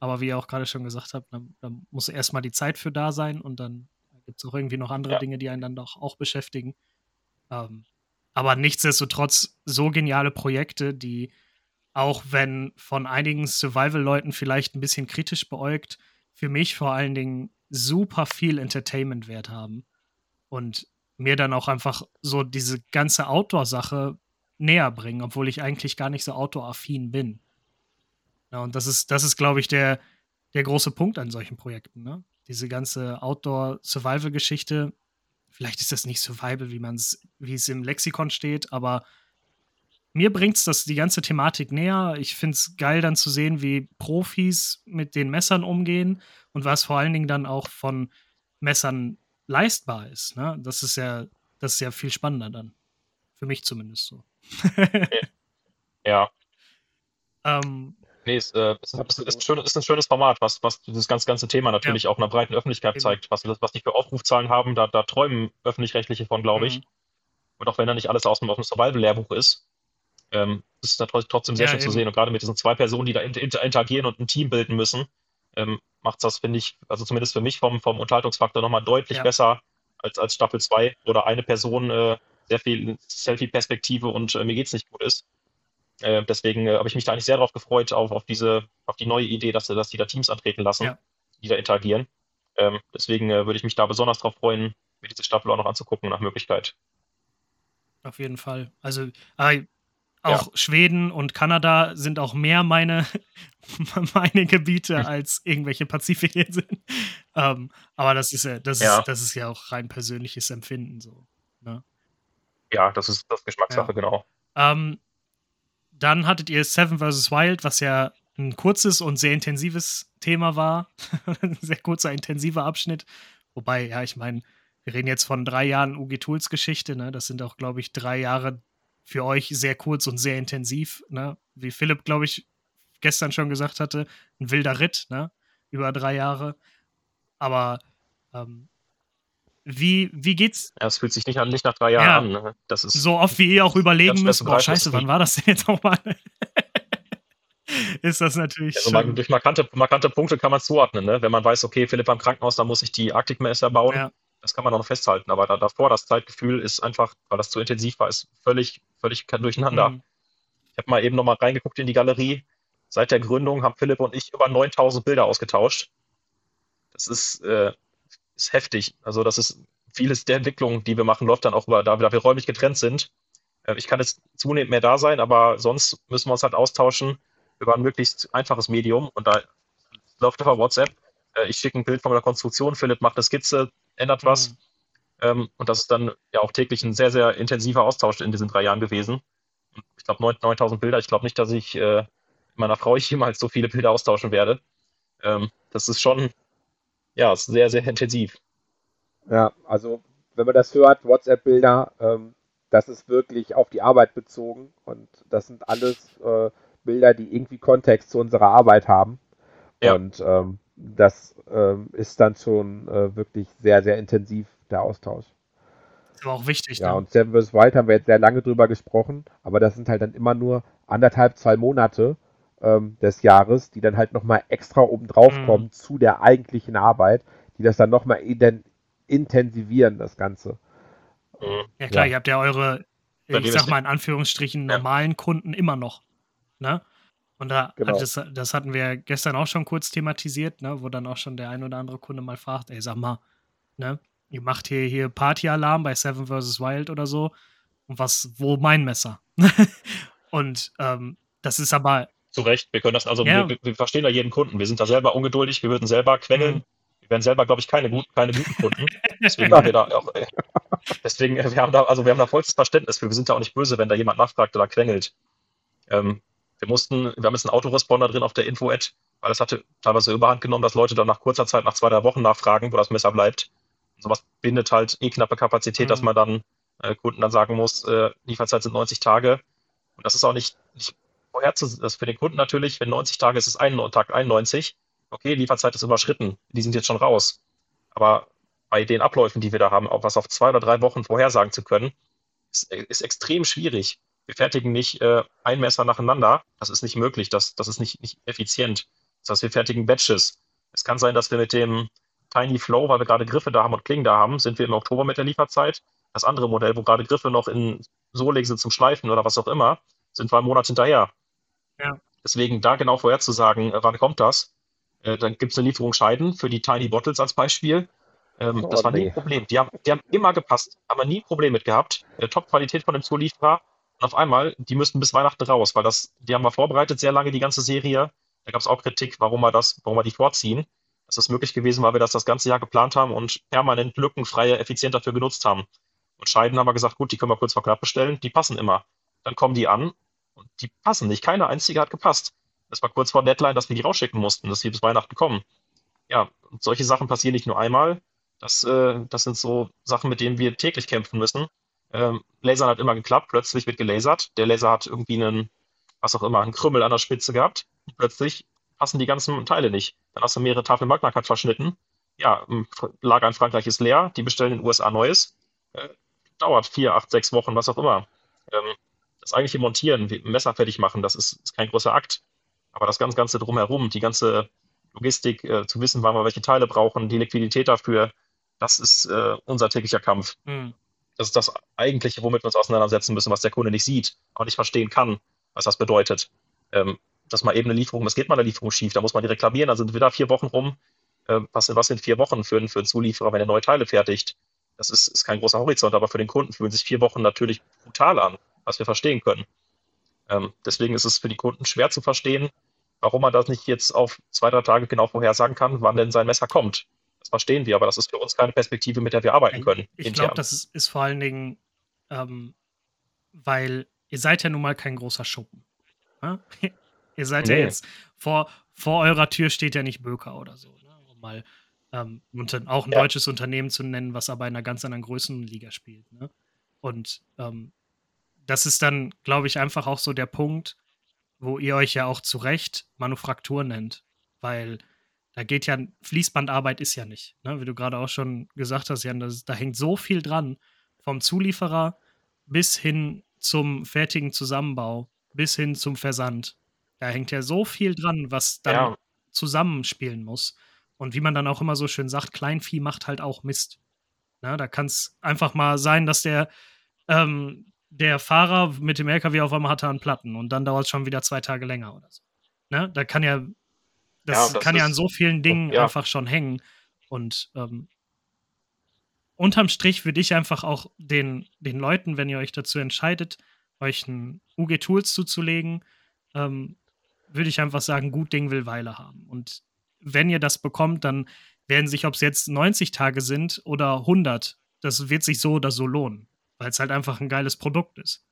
Aber wie ihr auch gerade schon gesagt habt, da, da muss erstmal die Zeit für da sein und dann gibt es auch irgendwie noch andere ja. Dinge, die einen dann doch auch beschäftigen. Ähm, aber nichtsdestotrotz so geniale Projekte, die auch wenn von einigen Survival-Leuten vielleicht ein bisschen kritisch beäugt, für mich vor allen Dingen super viel Entertainment-Wert haben. Und mir dann auch einfach so diese ganze Outdoor-Sache näher bringen, obwohl ich eigentlich gar nicht so outdoor-affin bin. Ja, und das ist, das ist, glaube ich, der, der große Punkt an solchen Projekten. Ne? Diese ganze Outdoor-Survival-Geschichte. Vielleicht ist das nicht Survival, wie man es, wie es im Lexikon steht, aber mir bringt es das die ganze Thematik näher. Ich finde es geil, dann zu sehen, wie Profis mit den Messern umgehen und was vor allen Dingen dann auch von Messern leistbar ist. Ne? Das ist ja, das ist ja viel spannender dann. Für mich zumindest so. ja. [LAUGHS] Ähm, nee, es, äh, ist, ist, ist, ein schönes, ist ein schönes Format, was, was dieses ganze, ganze Thema natürlich ja. auch einer breiten Öffentlichkeit Eben. zeigt. Was, was die für Aufrufzahlen haben, da, da träumen Öffentlich-Rechtliche von, glaube ich. Mhm. Und auch wenn da nicht alles aus dem, aus dem Survival-Lehrbuch ist, ähm, ist da trotzdem sehr ja, schön eben. zu sehen. Und gerade mit diesen zwei Personen, die da inter interagieren und ein Team bilden müssen, ähm, macht das, finde ich, also zumindest für mich vom, vom Unterhaltungsfaktor nochmal deutlich ja. besser als, als Staffel 2, oder eine Person äh, sehr viel Selfie-Perspektive und äh, mir geht's nicht gut ist. Äh, deswegen äh, habe ich mich da eigentlich sehr darauf gefreut, auf, auf diese, auf die neue Idee, dass, dass die da Teams antreten lassen, ja. die da interagieren. Ähm, deswegen äh, würde ich mich da besonders darauf freuen, mir diese Staffel auch noch anzugucken nach Möglichkeit. Auf jeden Fall. Also, auch ja. Schweden und Kanada sind auch mehr meine, [LAUGHS] meine Gebiete als irgendwelche Pazifikinseln. [LAUGHS] ähm, aber das ist ja, das ja. ist, das ist ja auch rein persönliches Empfinden so. Ne? Ja, das ist das Geschmackssache, genau. Ähm, dann hattet ihr Seven vs. Wild, was ja ein kurzes und sehr intensives Thema war. [LAUGHS] ein sehr kurzer, intensiver Abschnitt. Wobei, ja, ich meine, wir reden jetzt von drei Jahren UG Tools Geschichte, ne? Das sind auch, glaube ich, drei Jahre, für euch sehr kurz und sehr intensiv. Ne? Wie Philipp, glaube ich, gestern schon gesagt hatte, ein wilder Ritt, ne? über drei Jahre. Aber ähm, wie, wie geht's? Ja, es fühlt sich nicht, an, nicht nach drei Jahren ja, an. Ne? Das ist so oft wie ihr auch überlegen müsst, boah, scheiße, wann war das denn jetzt nochmal? [LAUGHS] ist das natürlich. Also man, durch markante, markante Punkte kann man zuordnen, ne? Wenn man weiß, okay, Philipp war im Krankenhaus, da muss ich die Arktik-Messer bauen. Ja das kann man auch noch festhalten. Aber da, davor, das Zeitgefühl ist einfach, weil das zu intensiv war, ist völlig, völlig durcheinander. Mhm. Ich habe mal eben noch mal reingeguckt in die Galerie. Seit der Gründung haben Philipp und ich über 9000 Bilder ausgetauscht. Das ist, äh, ist heftig. Also das ist vieles der Entwicklung, die wir machen, läuft dann auch über, da da wir räumlich getrennt sind. Äh, ich kann jetzt zunehmend mehr da sein, aber sonst müssen wir uns halt austauschen über ein möglichst einfaches Medium. Und da läuft über WhatsApp. Äh, ich schicke ein Bild von der Konstruktion, Philipp macht eine Skizze, ändert was. Mhm. Ähm, und das ist dann ja auch täglich ein sehr, sehr intensiver Austausch in diesen drei Jahren gewesen. Ich glaube, 9000 Bilder. Ich glaube nicht, dass ich äh, meiner Frau [LAUGHS] jemals so viele Bilder austauschen werde. Ähm, das ist schon, ja, sehr, sehr intensiv. Ja, also wenn man das hört, WhatsApp-Bilder, ähm, das ist wirklich auf die Arbeit bezogen und das sind alles äh, Bilder, die irgendwie Kontext zu unserer Arbeit haben. Ja. Und ähm, das ähm, ist dann schon äh, wirklich sehr, sehr intensiv, der Austausch. Das war auch wichtig. Ja, ne? und Seven vs. Wild haben wir jetzt sehr lange drüber gesprochen, aber das sind halt dann immer nur anderthalb, zwei Monate ähm, des Jahres, die dann halt nochmal extra obendrauf mhm. kommen zu der eigentlichen Arbeit, die das dann nochmal intensivieren, das Ganze. Mhm. Ja klar, ja. ihr habt ja eure, ich sag mal in Anführungsstrichen, normalen Kunden immer noch. Ne? Und da genau. hat das, das hatten wir gestern auch schon kurz thematisiert, ne, wo dann auch schon der ein oder andere Kunde mal fragt, ey, sag mal, ne, ihr macht hier, hier Partyalarm bei Seven vs. Wild oder so. Und was, wo mein Messer? [LAUGHS] und ähm, das ist aber. Zu Recht, wir können das, also ja. wir, wir, verstehen da jeden Kunden. Wir sind da selber ungeduldig, wir würden selber quengeln. Mhm. Wir wären selber, glaube ich, keine, gut, keine guten Kunden. [LAUGHS] Deswegen haben wir da auch, äh, deswegen, äh, wir haben da, also wir haben da vollstes Verständnis für. Wir sind da auch nicht böse, wenn da jemand nachfragt oder quengelt. Ähm, wir mussten, wir haben jetzt einen Autoresponder drin auf der Info-Ad, weil das hatte teilweise überhand genommen, dass Leute dann nach kurzer Zeit, nach zwei, drei Wochen nachfragen, wo das Messer bleibt. Und sowas bindet halt eh knappe Kapazität, mhm. dass man dann äh, Kunden dann sagen muss, äh, Lieferzeit sind 90 Tage. Und das ist auch nicht, nicht vorherzusehen, das für den Kunden natürlich, wenn 90 Tage ist, ist ein Tag 91. okay, Lieferzeit ist überschritten, die sind jetzt schon raus. Aber bei den Abläufen, die wir da haben, auch was auf zwei oder drei Wochen vorhersagen zu können, ist, ist extrem schwierig. Wir fertigen nicht äh, ein Messer nacheinander. Das ist nicht möglich. Das, das ist nicht, nicht effizient. Das heißt, wir fertigen Batches. Es kann sein, dass wir mit dem Tiny Flow, weil wir gerade Griffe da haben und Klingen da haben, sind wir im Oktober mit der Lieferzeit. Das andere Modell, wo gerade Griffe noch in Sohle sind zum Schleifen oder was auch immer, sind wir einen Monat hinterher. Ja. Deswegen da genau vorherzusagen, äh, wann kommt das, äh, dann gibt es eine Lieferung Scheiden für die Tiny Bottles als Beispiel. Ähm, oh, das war nie ein Problem. Die haben, die haben immer gepasst, haben wir nie ein Problem mit gehabt. Äh, Top-Qualität von dem Zulieferer. Und auf einmal, die müssten bis Weihnachten raus, weil das, die haben wir vorbereitet sehr lange, die ganze Serie. Da gab es auch Kritik, warum wir das, warum wir die vorziehen. Das ist möglich gewesen, weil wir das das ganze Jahr geplant haben und permanent lückenfreie, effizient dafür genutzt haben. Und Scheiden haben wir gesagt, gut, die können wir kurz vor knapp bestellen, die passen immer. Dann kommen die an und die passen nicht. Keine einzige hat gepasst. Es war kurz vor Deadline, dass wir die rausschicken mussten, dass sie bis Weihnachten kommen. Ja, und solche Sachen passieren nicht nur einmal. Das, äh, das sind so Sachen, mit denen wir täglich kämpfen müssen. Ähm, Lasern hat immer geklappt, plötzlich wird gelasert. Der Laser hat irgendwie einen, was auch immer, einen Krümmel an der Spitze gehabt. Und plötzlich passen die ganzen Teile nicht. Dann hast du mehrere Tafeln Magnacut verschnitten. Ja, Lager in Frankreich ist leer, die bestellen in den USA Neues. Äh, dauert vier, acht, sechs Wochen, was auch immer. Ähm, das eigentliche Montieren, Messer fertig machen, das ist, ist kein großer Akt. Aber das ganze, ganze drumherum, die ganze Logistik, äh, zu wissen, wann wir welche Teile brauchen, die Liquidität dafür, das ist äh, unser täglicher Kampf. Mhm. Das ist das Eigentliche, womit wir uns auseinandersetzen müssen, was der Kunde nicht sieht, auch nicht verstehen kann, was das bedeutet. Ähm, dass mal eben eine Lieferung, es geht mal eine Lieferung schief, da muss man die reklamieren, dann sind wir da vier Wochen rum. Äh, was, was sind vier Wochen für, für einen Zulieferer, wenn er neue Teile fertigt? Das ist, ist kein großer Horizont, aber für den Kunden fühlen sich vier Wochen natürlich brutal an, was wir verstehen können. Ähm, deswegen ist es für die Kunden schwer zu verstehen, warum man das nicht jetzt auf zwei, drei Tage genau vorhersagen kann, wann denn sein Messer kommt. Das verstehen wir, aber das ist für uns keine Perspektive, mit der wir arbeiten können. Ich glaube, das ist, ist, vor allen Dingen, ähm, weil ihr seid ja nun mal kein großer Schuppen. Ne? [LAUGHS] ihr seid nee. ja jetzt, vor, vor eurer Tür steht ja nicht Böker oder so. Ne? Um mal ähm, auch ein ja. deutsches Unternehmen zu nennen, was aber in einer ganz anderen Größenliga spielt. Ne? Und ähm, das ist dann, glaube ich, einfach auch so der Punkt, wo ihr euch ja auch zu Recht Manufaktur nennt. Weil da geht ja, Fließbandarbeit ist ja nicht. Ne? Wie du gerade auch schon gesagt hast, Jan, das, da hängt so viel dran. Vom Zulieferer bis hin zum fertigen Zusammenbau, bis hin zum Versand. Da hängt ja so viel dran, was dann ja. zusammenspielen muss. Und wie man dann auch immer so schön sagt, Kleinvieh macht halt auch Mist. Na, da kann es einfach mal sein, dass der, ähm, der Fahrer mit dem LKW auf einmal hatte einen Platten und dann dauert es schon wieder zwei Tage länger oder so. Ne? Da kann ja das, das kann ja an so vielen Dingen ja. einfach schon hängen. Und ähm, unterm Strich würde ich einfach auch den, den Leuten, wenn ihr euch dazu entscheidet, euch ein UG Tools zuzulegen, ähm, würde ich einfach sagen, gut Ding will Weile haben. Und wenn ihr das bekommt, dann werden sich, ob es jetzt 90 Tage sind oder 100, das wird sich so oder so lohnen, weil es halt einfach ein geiles Produkt ist.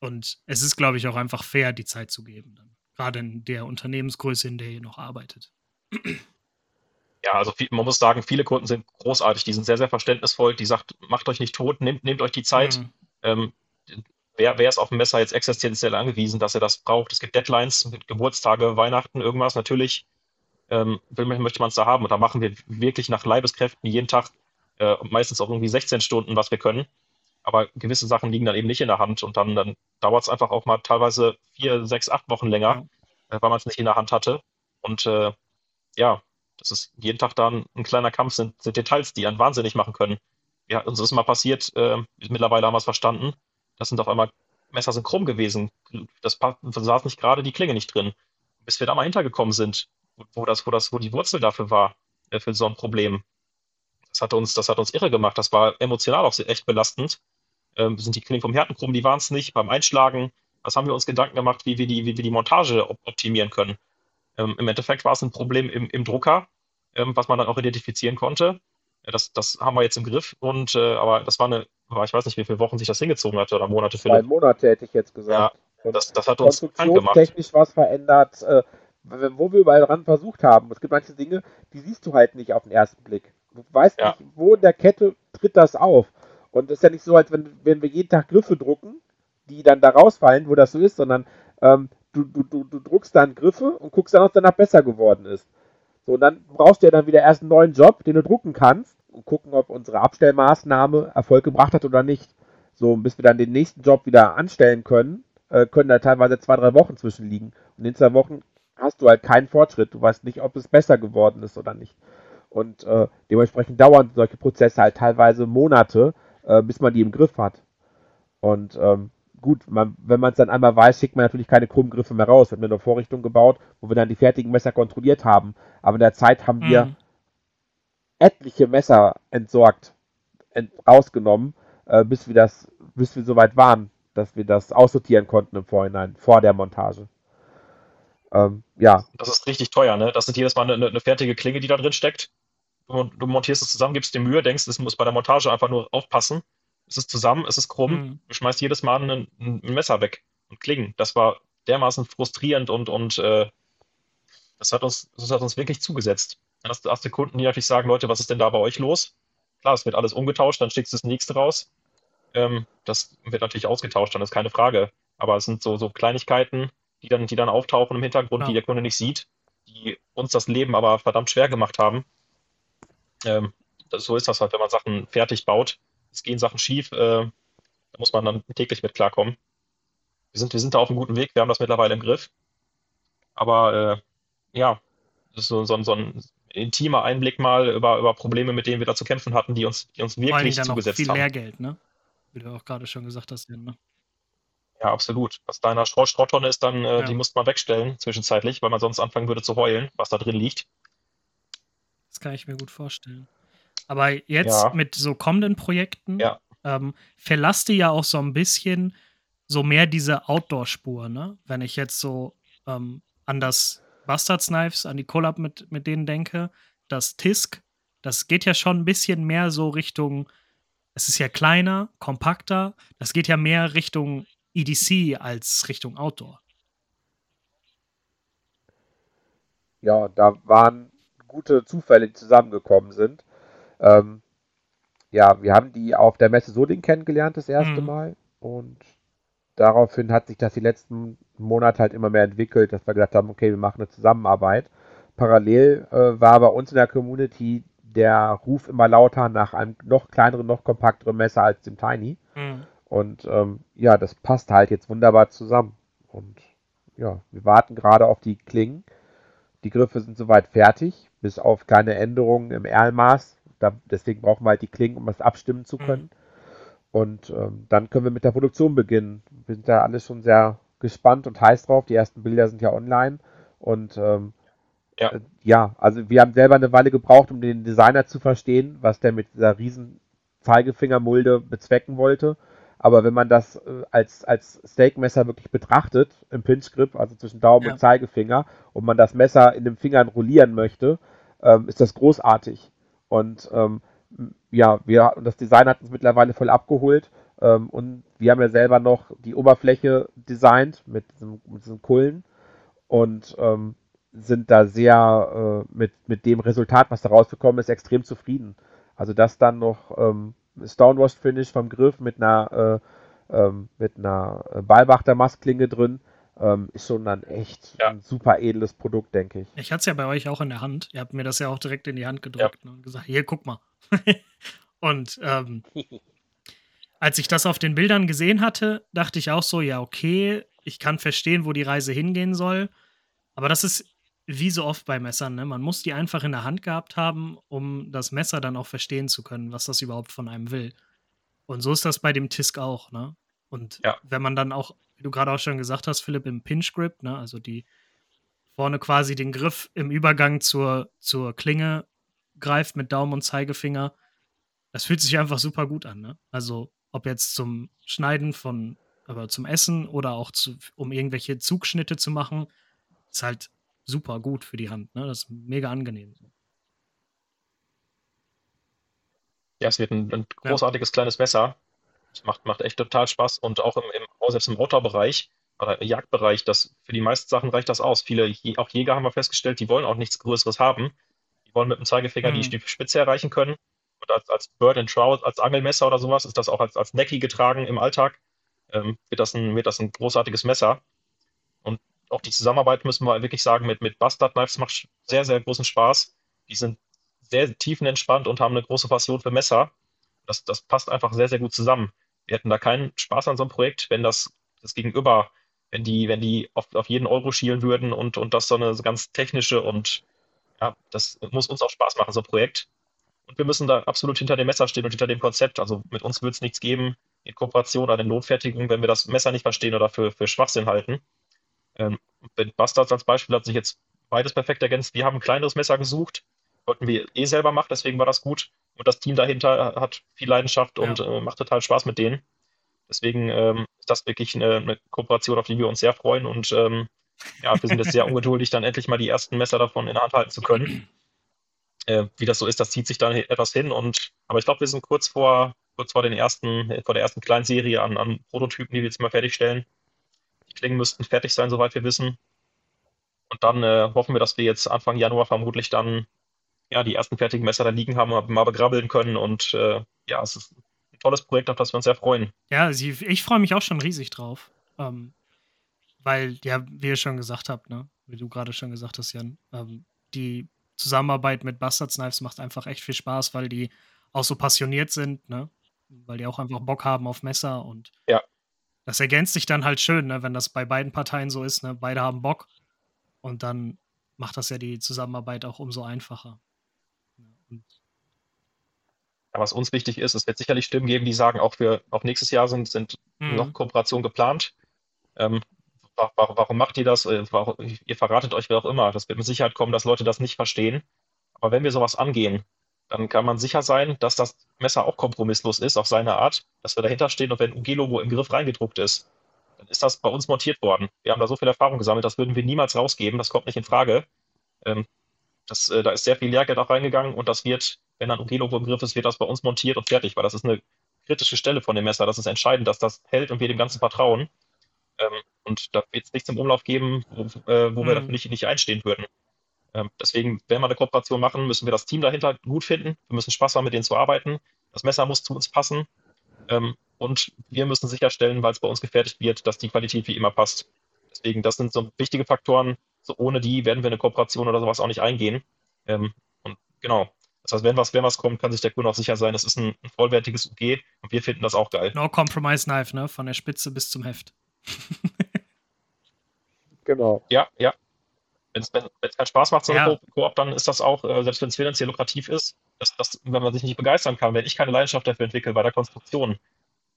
Und es ist, glaube ich, auch einfach fair, die Zeit zu geben dann gerade in der Unternehmensgröße, in der ihr noch arbeitet. Ja, also viel, man muss sagen, viele Kunden sind großartig, die sind sehr, sehr verständnisvoll, die sagt, macht euch nicht tot, nehmt, nehmt euch die Zeit. Mhm. Ähm, wer, wer ist auf dem Messer jetzt existenziell angewiesen, dass er das braucht? Es gibt Deadlines, Geburtstage, Weihnachten, irgendwas. Natürlich ähm, möchte man es da haben. Und da machen wir wirklich nach Leibeskräften jeden Tag äh, meistens auch irgendwie 16 Stunden, was wir können. Aber gewisse Sachen liegen dann eben nicht in der Hand und dann, dann dauert es einfach auch mal teilweise vier, sechs, acht Wochen länger, äh, weil man es nicht in der Hand hatte. Und äh, ja, das ist jeden Tag dann ein kleiner Kampf, sind, sind Details, die einen wahnsinnig machen können. Ja, uns ist mal passiert, äh, mittlerweile haben wir es verstanden, das sind auf einmal Messer sind krumm gewesen. Das saß nicht gerade die Klinge nicht drin. Bis wir da mal hintergekommen sind, wo das, wo das, wo die Wurzel dafür war, äh, für so ein Problem. Das hat uns, das hat uns irre gemacht. Das war emotional auch echt belastend. Ähm, sind die Klingen vom Härten krumm, die waren es nicht. Beim Einschlagen, was haben wir uns Gedanken gemacht, wie wir die, wie wir die Montage optimieren können. Ähm, Im Endeffekt war es ein Problem im, im Drucker, ähm, was man dann auch identifizieren konnte. Das, das haben wir jetzt im Griff. Und äh, aber das war eine, ich weiß nicht, wie viele Wochen sich das hingezogen hat oder Monate für. Zwei Monate hätte ich jetzt gesagt. Ja, das, das hat uns gemacht. technisch was verändert, äh, wo wir überall dran versucht haben. Es gibt manche Dinge, die siehst du halt nicht auf den ersten Blick. Du weißt ja. nicht, wo in der Kette tritt das auf. Und es ist ja nicht so, als wenn, wenn wir jeden Tag Griffe drucken, die dann da rausfallen, wo das so ist, sondern ähm, du, du, du, du druckst dann Griffe und guckst dann, ob danach besser geworden ist. So, und dann brauchst du ja dann wieder erst einen neuen Job, den du drucken kannst und gucken, ob unsere Abstellmaßnahme Erfolg gebracht hat oder nicht. So, bis wir dann den nächsten Job wieder anstellen können, äh, können da teilweise zwei, drei Wochen zwischenliegen. Und in zwei Wochen hast du halt keinen Fortschritt. Du weißt nicht, ob es besser geworden ist oder nicht. Und äh, dementsprechend dauern solche Prozesse halt teilweise Monate, äh, bis man die im Griff hat. Und ähm, gut, man, wenn man es dann einmal weiß, schickt man natürlich keine krummen Griffe mehr raus. Wir haben eine Vorrichtung gebaut, wo wir dann die fertigen Messer kontrolliert haben. Aber in der Zeit haben wir mhm. etliche Messer entsorgt, ent rausgenommen, äh, bis wir das, bis wir soweit waren, dass wir das aussortieren konnten im Vorhinein, vor der Montage. Ähm, ja. Das ist richtig teuer, ne? Das ist jedes Mal eine, eine fertige Klinge, die da drin steckt. Du, du montierst es zusammen, gibst dir Mühe, denkst, es muss bei der Montage einfach nur aufpassen es ist zusammen, es ist krumm, mhm. du schmeißt jedes Mal ein, ein, Messer weg und Klingen. Das war dermaßen frustrierend und, und äh, das, hat uns, das hat uns wirklich zugesetzt. Dann hast, du Kunden, die natürlich sagen, Leute, was ist denn da bei euch los? Klar, es wird alles umgetauscht, dann schickst du das nächste raus. Ähm, das wird natürlich ausgetauscht, dann ist keine Frage. Aber es sind so, so Kleinigkeiten, die dann, die dann auftauchen im Hintergrund, ja. die der Kunde nicht sieht, die uns das Leben aber verdammt schwer gemacht haben. Ähm, das, so ist das halt, wenn man Sachen fertig baut es gehen Sachen schief, äh, da muss man dann täglich mit klarkommen. Wir sind, wir sind da auf einem guten Weg, wir haben das mittlerweile im Griff. Aber äh, ja, das ist so, so, so ein intimer Einblick mal über, über Probleme, mit denen wir da zu kämpfen hatten, die uns, die uns wirklich dann zugesetzt viel haben. Viel Lehrgeld, ne? Wie du auch gerade schon gesagt hast, ne? Ja, absolut. Was da in der Schrott Schrotttonne ist, dann, äh, ja. die muss man wegstellen zwischenzeitlich, weil man sonst anfangen würde zu heulen, was da drin liegt. Das kann ich mir gut vorstellen. Aber jetzt ja. mit so kommenden Projekten ja. ähm, verlasst ihr ja auch so ein bisschen so mehr diese Outdoor-Spur, ne? Wenn ich jetzt so ähm, an das Bastards Knives, an die Collab mit, mit denen denke, das Tisk, das geht ja schon ein bisschen mehr so Richtung, es ist ja kleiner, kompakter, das geht ja mehr Richtung EDC als Richtung Outdoor. Ja, da waren gute Zufälle, die zusammengekommen sind. Ähm, ja, wir haben die auf der Messe Soding kennengelernt das erste mhm. Mal und daraufhin hat sich das die letzten Monate halt immer mehr entwickelt, dass wir gesagt haben, okay, wir machen eine Zusammenarbeit. Parallel äh, war bei uns in der Community der Ruf immer lauter nach einem noch kleineren, noch kompakteren Messer als dem Tiny. Mhm. Und ähm, ja, das passt halt jetzt wunderbar zusammen. Und ja, wir warten gerade auf die Klingen. Die Griffe sind soweit fertig, bis auf kleine Änderungen im Erlmaß, da, deswegen brauchen wir halt die Klingen, um das abstimmen zu mhm. können. Und ähm, dann können wir mit der Produktion beginnen. Wir sind da alle schon sehr gespannt und heiß drauf. Die ersten Bilder sind ja online. Und ähm, ja. Äh, ja, also wir haben selber eine Weile gebraucht, um den Designer zu verstehen, was der mit dieser riesen Zeigefingermulde bezwecken wollte. Aber wenn man das äh, als, als Steakmesser wirklich betrachtet, im Pinch Grip, also zwischen Daumen ja. und Zeigefinger, und man das Messer in den Fingern rollieren möchte, ähm, ist das großartig. Und ähm, ja, wir, das Design hat uns mittlerweile voll abgeholt. Ähm, und wir haben ja selber noch die Oberfläche designt mit diesem, mit diesem Kullen und ähm, sind da sehr äh, mit, mit dem Resultat, was da rausgekommen ist, extrem zufrieden. Also das dann noch ähm, Stonewash Finish vom Griff mit einer äh, ähm, mit einer Ballwachter Mastklinge drin ähm, ist schon dann echt ja. ein super edles Produkt, denke ich. Ich hatte es ja bei euch auch in der Hand. Ihr habt mir das ja auch direkt in die Hand gedrückt ja. und gesagt, hier, guck mal. [LAUGHS] und ähm, [LAUGHS] als ich das auf den Bildern gesehen hatte, dachte ich auch so, ja, okay, ich kann verstehen, wo die Reise hingehen soll. Aber das ist wie so oft bei Messern, ne? Man muss die einfach in der Hand gehabt haben, um das Messer dann auch verstehen zu können, was das überhaupt von einem will. Und so ist das bei dem Tisk auch, ne? Und ja. wenn man dann auch wie du gerade auch schon gesagt hast, Philipp, im Pinch Grip, ne? also die vorne quasi den Griff im Übergang zur, zur Klinge greift mit Daumen und Zeigefinger. Das fühlt sich einfach super gut an. Ne? Also ob jetzt zum Schneiden von, aber zum Essen oder auch zu, um irgendwelche Zugschnitte zu machen, ist halt super gut für die Hand. Ne? Das ist mega angenehm. Ja, es wird ein, ein großartiges ja. kleines Messer. Das macht, macht echt total Spaß und auch im, im selbst im Outdoor-Bereich oder Jagdbereich, das, für die meisten Sachen reicht das aus. Viele, auch Jäger haben wir festgestellt, die wollen auch nichts Größeres haben. Die wollen mit dem Zeigefinger mhm. die Spitze erreichen können. Und als, als Bird and Trout, als Angelmesser oder sowas, ist das auch als, als Necki getragen im Alltag. Ähm, wird, das ein, wird das ein großartiges Messer. Auch die Zusammenarbeit, müssen wir wirklich sagen, mit, mit Bastard Knives macht sehr, sehr großen Spaß. Die sind sehr tiefenentspannt und haben eine große Passion für Messer. Das, das passt einfach sehr, sehr gut zusammen. Wir hätten da keinen Spaß an so einem Projekt, wenn das, das Gegenüber, wenn die, wenn die auf, auf jeden Euro schielen würden und, und das so eine ganz technische und ja, das muss uns auch Spaß machen, so ein Projekt. Und wir müssen da absolut hinter dem Messer stehen und hinter dem Konzept. Also mit uns wird es nichts geben in Kooperation oder in Notfertigung, wenn wir das Messer nicht verstehen oder für, für Schwachsinn halten. Ähm, Bastards als Beispiel hat sich jetzt beides perfekt ergänzt. Wir haben ein kleineres Messer gesucht, wollten wir eh selber machen, deswegen war das gut. Und das Team dahinter hat viel Leidenschaft ja. und äh, macht total Spaß mit denen. Deswegen ähm, ist das wirklich eine, eine, Kooperation, auf die wir uns sehr freuen. Und ähm, ja, wir sind jetzt sehr [LAUGHS] ungeduldig, dann endlich mal die ersten Messer davon in der Hand halten zu können. Äh, wie das so ist, das zieht sich dann etwas hin. Und aber ich glaube, wir sind kurz vor, kurz vor den ersten, vor der ersten kleinen Serie an, an Prototypen, die wir jetzt mal fertigstellen. Die Klingen müssten fertig sein, soweit wir wissen. Und dann äh, hoffen wir, dass wir jetzt Anfang Januar vermutlich dann ja, die ersten fertigen Messer da liegen haben, mal begrabbeln können. Und äh, ja, es ist ein tolles Projekt, auf das wir uns sehr freuen. Ja, ich freue mich auch schon riesig drauf. Ähm, weil, ja, wie ihr schon gesagt habt, ne, wie du gerade schon gesagt hast, Jan, ähm, die Zusammenarbeit mit Bastards Knives macht einfach echt viel Spaß, weil die auch so passioniert sind, ne? Weil die auch einfach Bock haben auf Messer und ja. Das ergänzt sich dann halt schön, ne? wenn das bei beiden Parteien so ist, ne? Beide haben Bock und dann macht das ja die Zusammenarbeit auch umso einfacher. Ja, was uns wichtig ist, es wird sicherlich Stimmen geben, die sagen, auch für auch nächstes Jahr sind, sind mhm. noch Kooperationen geplant. Ähm, warum, warum, macht ihr das? Äh, warum, ihr verratet euch wer auch immer. Das wird mit Sicherheit kommen, dass Leute das nicht verstehen. Aber wenn wir sowas angehen, dann kann man sicher sein, dass das Messer auch kompromisslos ist auf seine Art, dass wir dahinter stehen und wenn UG-Logo im Griff reingedruckt ist, dann ist das bei uns montiert worden. Wir haben da so viel Erfahrung gesammelt, das würden wir niemals rausgeben, das kommt nicht in Frage. Ähm, das, äh, da ist sehr viel Lehrgeld auch reingegangen und das wird, wenn dann UG-Logo im Griff ist, wird das bei uns montiert und fertig, weil das ist eine kritische Stelle von dem Messer. Das ist entscheidend, dass das hält und wir dem Ganzen vertrauen. Ähm, und da wird es nichts im Umlauf geben, wo, äh, wo mhm. wir dafür nicht, nicht einstehen würden. Ähm, deswegen, wenn wir eine Kooperation machen, müssen wir das Team dahinter gut finden. Wir müssen Spaß haben, mit denen zu arbeiten. Das Messer muss zu uns passen. Ähm, und wir müssen sicherstellen, weil es bei uns gefertigt wird, dass die Qualität wie immer passt. Deswegen, das sind so wichtige Faktoren, so ohne die werden wir eine Kooperation oder sowas auch nicht eingehen. Ähm, und genau. Das heißt, wenn was, wenn was kommt, kann sich der Kunde auch sicher sein, es ist ein, ein, vollwertiges UG und wir finden das auch geil. No Compromise Knife, ne? Von der Spitze bis zum Heft. [LAUGHS] genau. Ja, ja. Wenn es keinen Spaß macht, so eine ja. Koop, dann ist das auch, äh, selbst wenn es finanziell lukrativ ist, dass, dass, wenn man sich nicht begeistern kann, wenn ich keine Leidenschaft dafür entwickle bei der Konstruktion.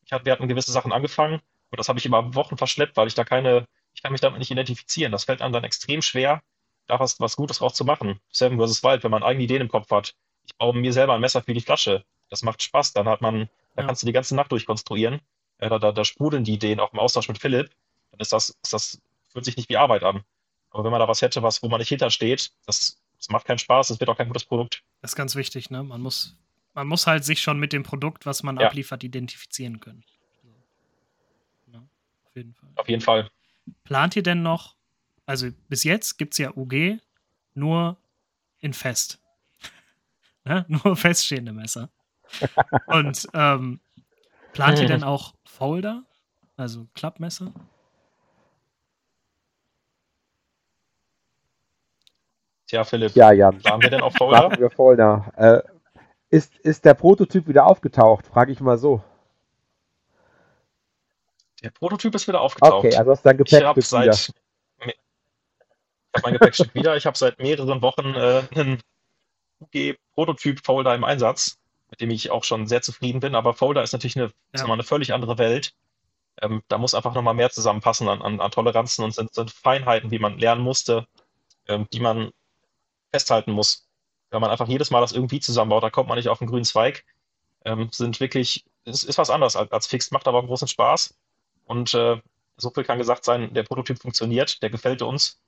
Ich hab, wir hatten gewisse Sachen angefangen und das habe ich immer Wochen verschleppt, weil ich da keine, ich kann mich damit nicht identifizieren. Das fällt einem dann extrem schwer, da was, was Gutes drauf zu machen. Seven vs. Wild, wenn man eigene Ideen im Kopf hat. Ich baue mir selber ein Messer für die Flasche. Das macht Spaß. Dann hat man, da ja. kannst du die ganze Nacht durchkonstruieren. Ja, da, da, da sprudeln die Ideen auch im Austausch mit Philipp. Dann ist das, ist das, fühlt sich nicht wie Arbeit an. Aber wenn man da was hätte, was, wo man nicht hintersteht, das, das macht keinen Spaß, das wird auch kein gutes Produkt. Das ist ganz wichtig, ne? Man muss, man muss halt sich schon mit dem Produkt, was man ja. abliefert, identifizieren können. Ja, auf jeden Fall. Auf jeden Fall. Plant ihr denn noch, also bis jetzt gibt es ja UG nur in fest. [LAUGHS] ne? Nur feststehende Messer. [LAUGHS] Und ähm, plant ihr denn auch Folder, also Klappmesser? Tja, Philipp, ja, Jan. waren wir denn auf Folder? Machen wir Folder. Äh, ist, ist der Prototyp wieder aufgetaucht? Frage ich mal so. Der Prototyp ist wieder aufgetaucht. Okay, also hast du dein Gepäckstück ich seit, wieder. Ich habe mein Gepäckstück wieder. Ich habe seit mehreren Wochen äh, einen UG-Prototyp-Folder im Einsatz, mit dem ich auch schon sehr zufrieden bin. Aber Folder ist natürlich eine, ja. eine völlig andere Welt. Ähm, da muss einfach nochmal mehr zusammenpassen an, an, an Toleranzen und sind, sind, Feinheiten, wie man lernen musste, ähm, die man festhalten muss. Wenn man einfach jedes Mal das irgendwie zusammenbaut, da kommt man nicht auf den grünen Zweig. Ähm, sind wirklich, es ist was anderes als, als Fixed, macht aber großen Spaß. Und äh, so viel kann gesagt sein, der Prototyp funktioniert, der gefällt uns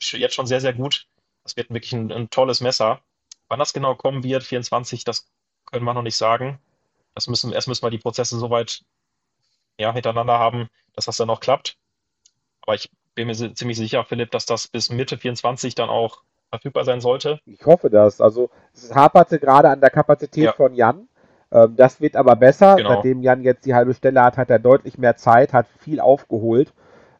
jetzt schon sehr, sehr gut. Das wird wirklich ein, ein tolles Messer. Wann das genau kommen wird, 24, das können wir noch nicht sagen. Das müssen, erst müssen wir die Prozesse soweit ja, hintereinander haben, dass das dann auch klappt. Aber ich bin mir ziemlich sicher, Philipp, dass das bis Mitte 24 dann auch verfügbar sein sollte. Ich hoffe das. Also es haperte gerade an der Kapazität ja. von Jan. Ähm, das wird aber besser. Genau. Seitdem Jan jetzt die halbe Stelle hat, hat er deutlich mehr Zeit, hat viel aufgeholt.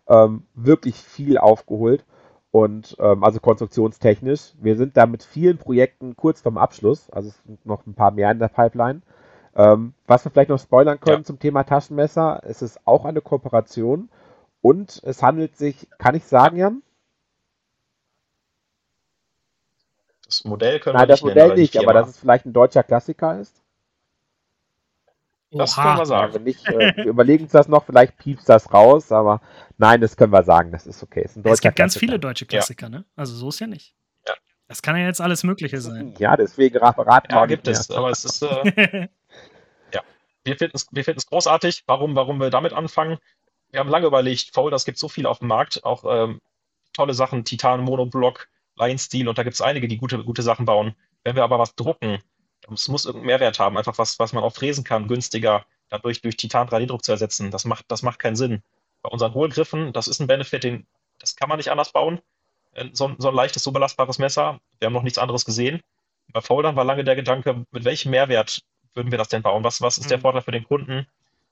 ähm, wirklich viel aufgeholt. Und ähm, also konstruktionstechnisch. Wir sind da mit vielen Projekten kurz vorm Abschluss. Also es sind noch ein paar mehr in der Pipeline. Ähm, was wir vielleicht noch spoilern können ja. zum Thema Taschenmesser, es ist auch eine Kooperation und es handelt sich, kann ich sagen, Jan? Das Modell können Nein, wir nicht das Modell nennen, nicht, aber dass es vielleicht ein deutscher Klassiker ist. Das Oha. können wir sagen. Wenn nicht, äh, wir überlegen uns das noch, vielleicht piepst das raus, aber nein, das können wir sagen, das ist okay. Ist es gibt ganz viele deutsche Klassiker, ja. ne? Also so ist ja nicht. Ja. Das kann ja jetzt alles Mögliche sein. Ja, deswegen raten Ja, gibt es, aber es ist. Äh, [LAUGHS] ja, wir finden es wir großartig. Warum, warum wir damit anfangen? Wir haben lange überlegt, Fold, das gibt so viel auf dem Markt, auch ähm, tolle Sachen, Titan, Monoblock, Line Steel und da gibt es einige, die gute, gute Sachen bauen. Wenn wir aber was drucken, es muss irgendeinen Mehrwert haben, einfach was, was man auch fräsen kann, günstiger, dadurch durch Titan 3D-Druck zu ersetzen. Das macht, das macht keinen Sinn. Bei unseren Hohlgriffen, das ist ein Benefit, den, das kann man nicht anders bauen. Äh, so, so ein leichtes, so belastbares Messer. Wir haben noch nichts anderes gesehen. Bei Foldern war lange der Gedanke, mit welchem Mehrwert würden wir das denn bauen? Was, was ist der mhm. Vorteil für den Kunden?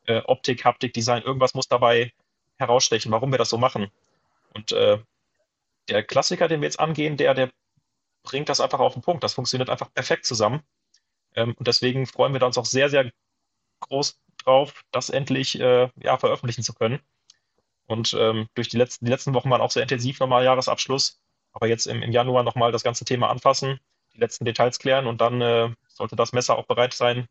Äh, Optik, Haptik, Design, irgendwas muss dabei herausstechen, warum wir das so machen. Und äh, der Klassiker, den wir jetzt angehen, der, der bringt das einfach auf den Punkt. Das funktioniert einfach perfekt zusammen. Ähm, und deswegen freuen wir uns auch sehr, sehr groß drauf, das endlich äh, ja, veröffentlichen zu können. Und ähm, durch die letzten, die letzten Wochen waren auch sehr intensiv nochmal Jahresabschluss. Aber jetzt im, im Januar nochmal das ganze Thema anfassen, die letzten Details klären und dann äh, sollte das Messer auch bereit sein,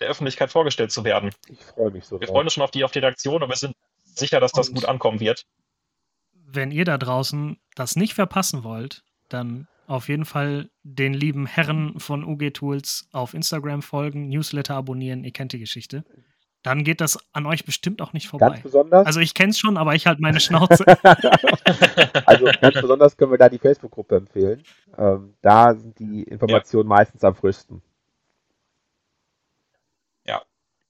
der Öffentlichkeit vorgestellt zu werden. Ich freue mich so. Wir freuen uns schon auf die, auf die Reaktion, aber wir sind sicher, dass das und gut ankommen wird. Wenn ihr da draußen das nicht verpassen wollt, dann auf jeden Fall den lieben Herren von UG Tools auf Instagram folgen, Newsletter abonnieren, ihr kennt die Geschichte. Dann geht das an euch bestimmt auch nicht vorbei. Ganz besonders. Also ich kenne es schon, aber ich halt meine [LAUGHS] Schnauze. also ganz besonders können wir da die Facebook-Gruppe empfehlen. Ähm, da sind die Informationen ja. meistens am frischsten. Ja,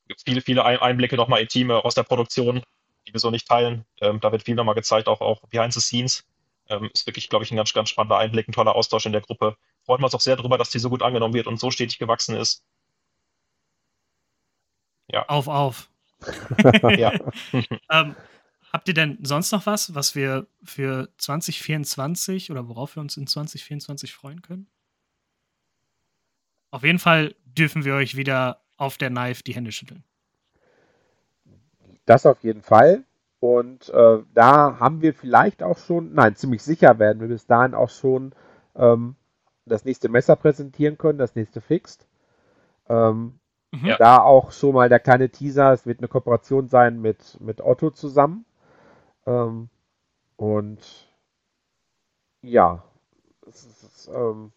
gibt viele, viele Einblicke nochmal in Team aus der Produktion, die wir so nicht teilen. Ähm, da wird viel nochmal gezeigt, auch, auch behind the scenes. Ähm, ist wirklich, glaube ich, ein ganz, ganz spannender Einblick, ein toller Austausch in der Gruppe. Freuen wir uns auch sehr darüber, dass die so gut angenommen wird und so stetig gewachsen ist. Ja. Auf, auf. [LAUGHS] ja. [LAUGHS] ähm, habt ihr denn sonst noch was, was wir für 2024 oder worauf wir uns in 2024 freuen können? Auf jeden Fall dürfen wir euch wieder auf der Knife die Hände schütteln. Das auf jeden Fall. Und äh, da haben wir vielleicht auch schon, nein, ziemlich sicher werden wir bis dahin auch schon ähm, das nächste Messer präsentieren können, das nächste Fixed. Ähm, mhm. Da auch schon mal der kleine Teaser, es wird eine Kooperation sein mit, mit Otto zusammen. Ähm, und ja, es ist, ähm,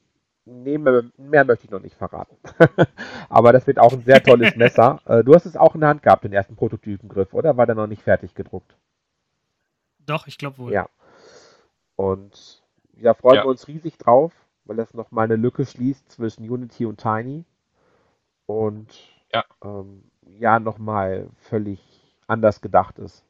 nee, mehr, mehr, möchte ich noch nicht verraten. [LAUGHS] Aber das wird auch ein sehr tolles [LAUGHS] Messer. Äh, du hast es auch in der Hand gehabt, den ersten Prototypengriff, oder? War der noch nicht fertig gedruckt? Doch, ich glaube wohl. Ja. Und ja, freuen ja. wir uns riesig drauf, weil das nochmal eine Lücke schließt zwischen Unity und Tiny. Und ja, ähm, ja nochmal völlig anders gedacht ist.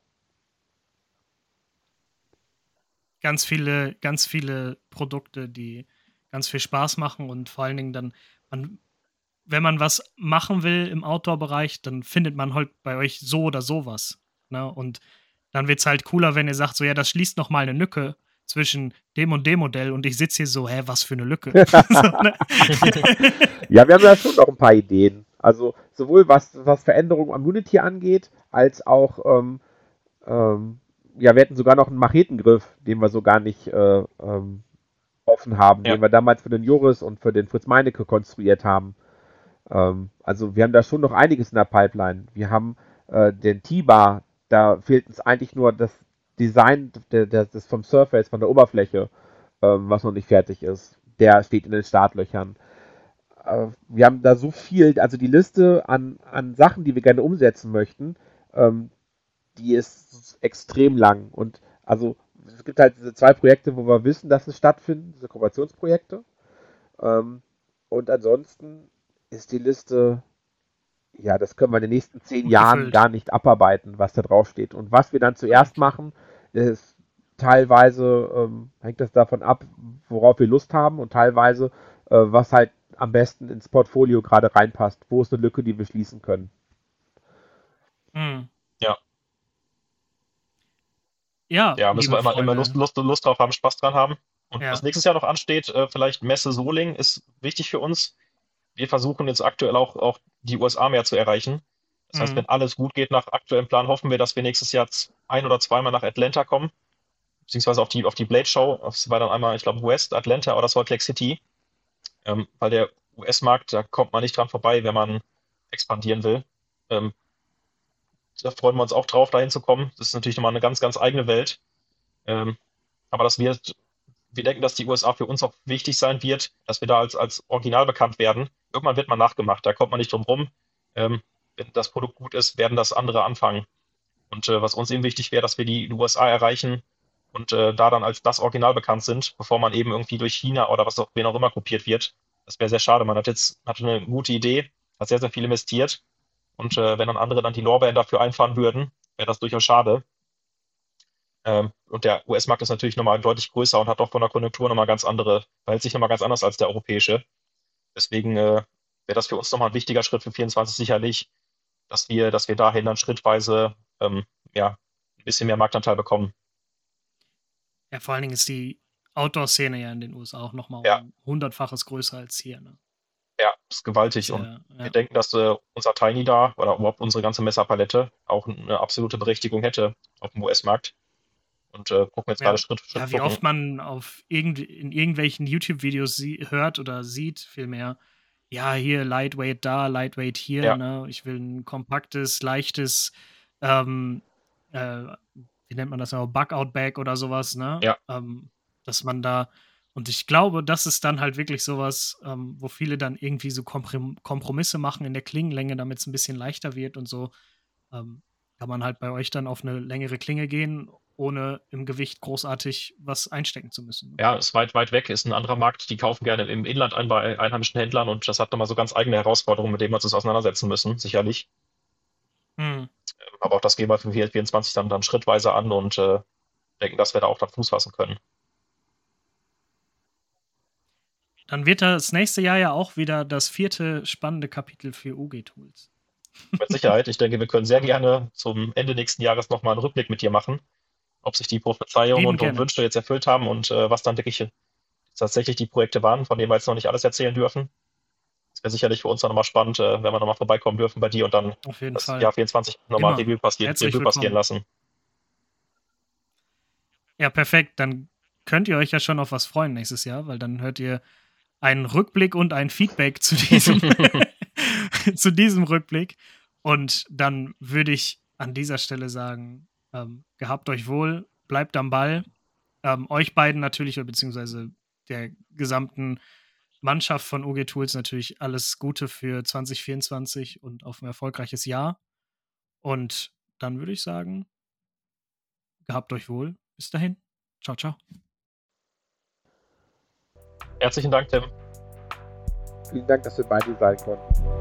Ganz viele, ganz viele Produkte, die ganz viel Spaß machen und vor allen Dingen dann, man, wenn man was machen will im Outdoor-Bereich, dann findet man halt bei euch so oder sowas. Ne? Und dann wird es halt cooler, wenn ihr sagt, so ja, das schließt noch mal eine Lücke zwischen dem und dem Modell und ich sitze hier so, hä, was für eine Lücke. [LAUGHS] so, ne? [LAUGHS] ja, wir haben ja schon noch ein paar Ideen. Also sowohl was, was Veränderungen am Unity angeht, als auch, ähm, ähm, ja, wir hätten sogar noch einen Machetengriff, den wir so gar nicht äh, ähm, offen haben, ja. den wir damals für den Joris und für den Fritz Meinecke konstruiert haben. Ähm, also wir haben da schon noch einiges in der Pipeline. Wir haben äh, den T-Bar, da fehlt uns eigentlich nur das Design der, der, des vom Surface, von der Oberfläche, ähm, was noch nicht fertig ist. Der steht in den Startlöchern. Äh, wir haben da so viel, also die Liste an, an Sachen, die wir gerne umsetzen möchten, ähm, die ist extrem lang. Und also es gibt halt diese zwei Projekte, wo wir wissen, dass es stattfinden, diese Kooperationsprojekte. Ähm, und ansonsten ist die Liste, ja, das können wir in den nächsten zehn Jahren gar nicht abarbeiten, was da drauf steht. Und was wir dann zuerst machen, ist teilweise ähm, hängt das davon ab, worauf wir Lust haben und teilweise, äh, was halt am besten ins Portfolio gerade reinpasst. Wo ist eine Lücke, die wir schließen können? Mhm. Ja. Ja, ja müssen wir immer, immer Lust, Lust, Lust drauf haben, Spaß dran haben. Und ja. was nächstes Jahr noch ansteht, äh, vielleicht Messe Soling ist wichtig für uns. Wir versuchen jetzt aktuell auch, auch die USA mehr zu erreichen. Das heißt, mhm. wenn alles gut geht nach aktuellem Plan, hoffen wir, dass wir nächstes Jahr ein- oder zweimal nach Atlanta kommen, beziehungsweise auf die, auf die Blade Show. Das war dann einmal, ich glaube, West, Atlanta oder Salt Lake City. Ähm, weil der US-Markt, da kommt man nicht dran vorbei, wenn man expandieren will. Ähm, da freuen wir uns auch drauf, dahin zu kommen. Das ist natürlich nochmal eine ganz, ganz eigene Welt. Ähm, aber das wird, wir denken, dass die USA für uns auch wichtig sein wird, dass wir da als, als Original bekannt werden. Irgendwann wird man nachgemacht, da kommt man nicht drum rum. Ähm, wenn das Produkt gut ist, werden das andere anfangen. Und äh, was uns eben wichtig wäre, dass wir die USA erreichen und äh, da dann als das Original bekannt sind, bevor man eben irgendwie durch China oder was auch, wen auch immer kopiert wird. Das wäre sehr schade. Man hat jetzt hatte eine gute Idee, hat sehr, sehr viel investiert. Und äh, wenn dann andere dann die Lorbeeren dafür einfahren würden, wäre das durchaus schade. Ähm, und der US-Markt ist natürlich nochmal deutlich größer und hat auch von der Konjunktur nochmal ganz andere, verhält sich nochmal ganz anders als der europäische. Deswegen äh, wäre das für uns nochmal ein wichtiger Schritt für 24 sicherlich, dass wir, dass wir dahin dann schrittweise ähm, ja, ein bisschen mehr Marktanteil bekommen. Ja, vor allen Dingen ist die Outdoor-Szene ja in den USA auch nochmal ja. um hundertfaches größer als hier. Ne? Ja, ist gewaltig. Sehr, und ja. wir denken, dass äh, unser Tiny da oder überhaupt unsere ganze Messerpalette auch eine absolute Berechtigung hätte auf dem US-Markt. Und äh, gucken jetzt ja. gerade Schritt für Schritt. Ja, wie oft man auf irgend, in irgendwelchen YouTube-Videos hört oder sieht, vielmehr, ja, hier Lightweight da, Lightweight hier, ja. ne? Ich will ein kompaktes, leichtes, ähm, äh, wie nennt man das noch, Bug-Out-Bag oder sowas, ne? Ja. Ähm, dass man da, und ich glaube, das ist dann halt wirklich sowas, ähm, wo viele dann irgendwie so Kompromisse machen in der Klingenlänge, damit es ein bisschen leichter wird und so. Ähm, kann man halt bei euch dann auf eine längere Klinge gehen ohne im Gewicht großartig was einstecken zu müssen. Ja, ist weit, weit weg, ist ein anderer Markt. Die kaufen gerne im Inland ein bei einheimischen Händlern und das hat nochmal so ganz eigene Herausforderungen, mit denen wir uns auseinandersetzen müssen, sicherlich. Hm. Aber auch das gehen wir für 24 dann, dann schrittweise an und äh, denken, dass wir da auch dann Fuß fassen können. Dann wird das nächste Jahr ja auch wieder das vierte spannende Kapitel für UG-Tools. Mit Sicherheit. Ich denke, wir können sehr gerne zum Ende nächsten Jahres nochmal einen Rückblick mit dir machen ob sich die Prophezeiungen und, und, Wünsche jetzt erfüllt haben und äh, was dann wirklich tatsächlich die Projekte waren, von denen wir jetzt noch nicht alles erzählen dürfen. Das wäre sicherlich für uns dann nochmal spannend, äh, wenn wir nochmal vorbeikommen dürfen bei dir und dann das Fall. Jahr 24 nochmal Revue passieren, Revue passieren lassen. Ja, perfekt. Dann könnt ihr euch ja schon auf was freuen nächstes Jahr, weil dann hört ihr einen Rückblick und ein Feedback zu diesem, [LAUGHS] [LAUGHS] zu diesem Rückblick. Und dann würde ich an dieser Stelle sagen, ähm, gehabt euch wohl, bleibt am Ball. Ähm, euch beiden natürlich, beziehungsweise der gesamten Mannschaft von UG Tools natürlich alles Gute für 2024 und auf ein erfolgreiches Jahr. Und dann würde ich sagen, gehabt euch wohl. Bis dahin. Ciao, ciao. Herzlichen Dank, Tim. Vielen Dank, dass wir beide sein konnten.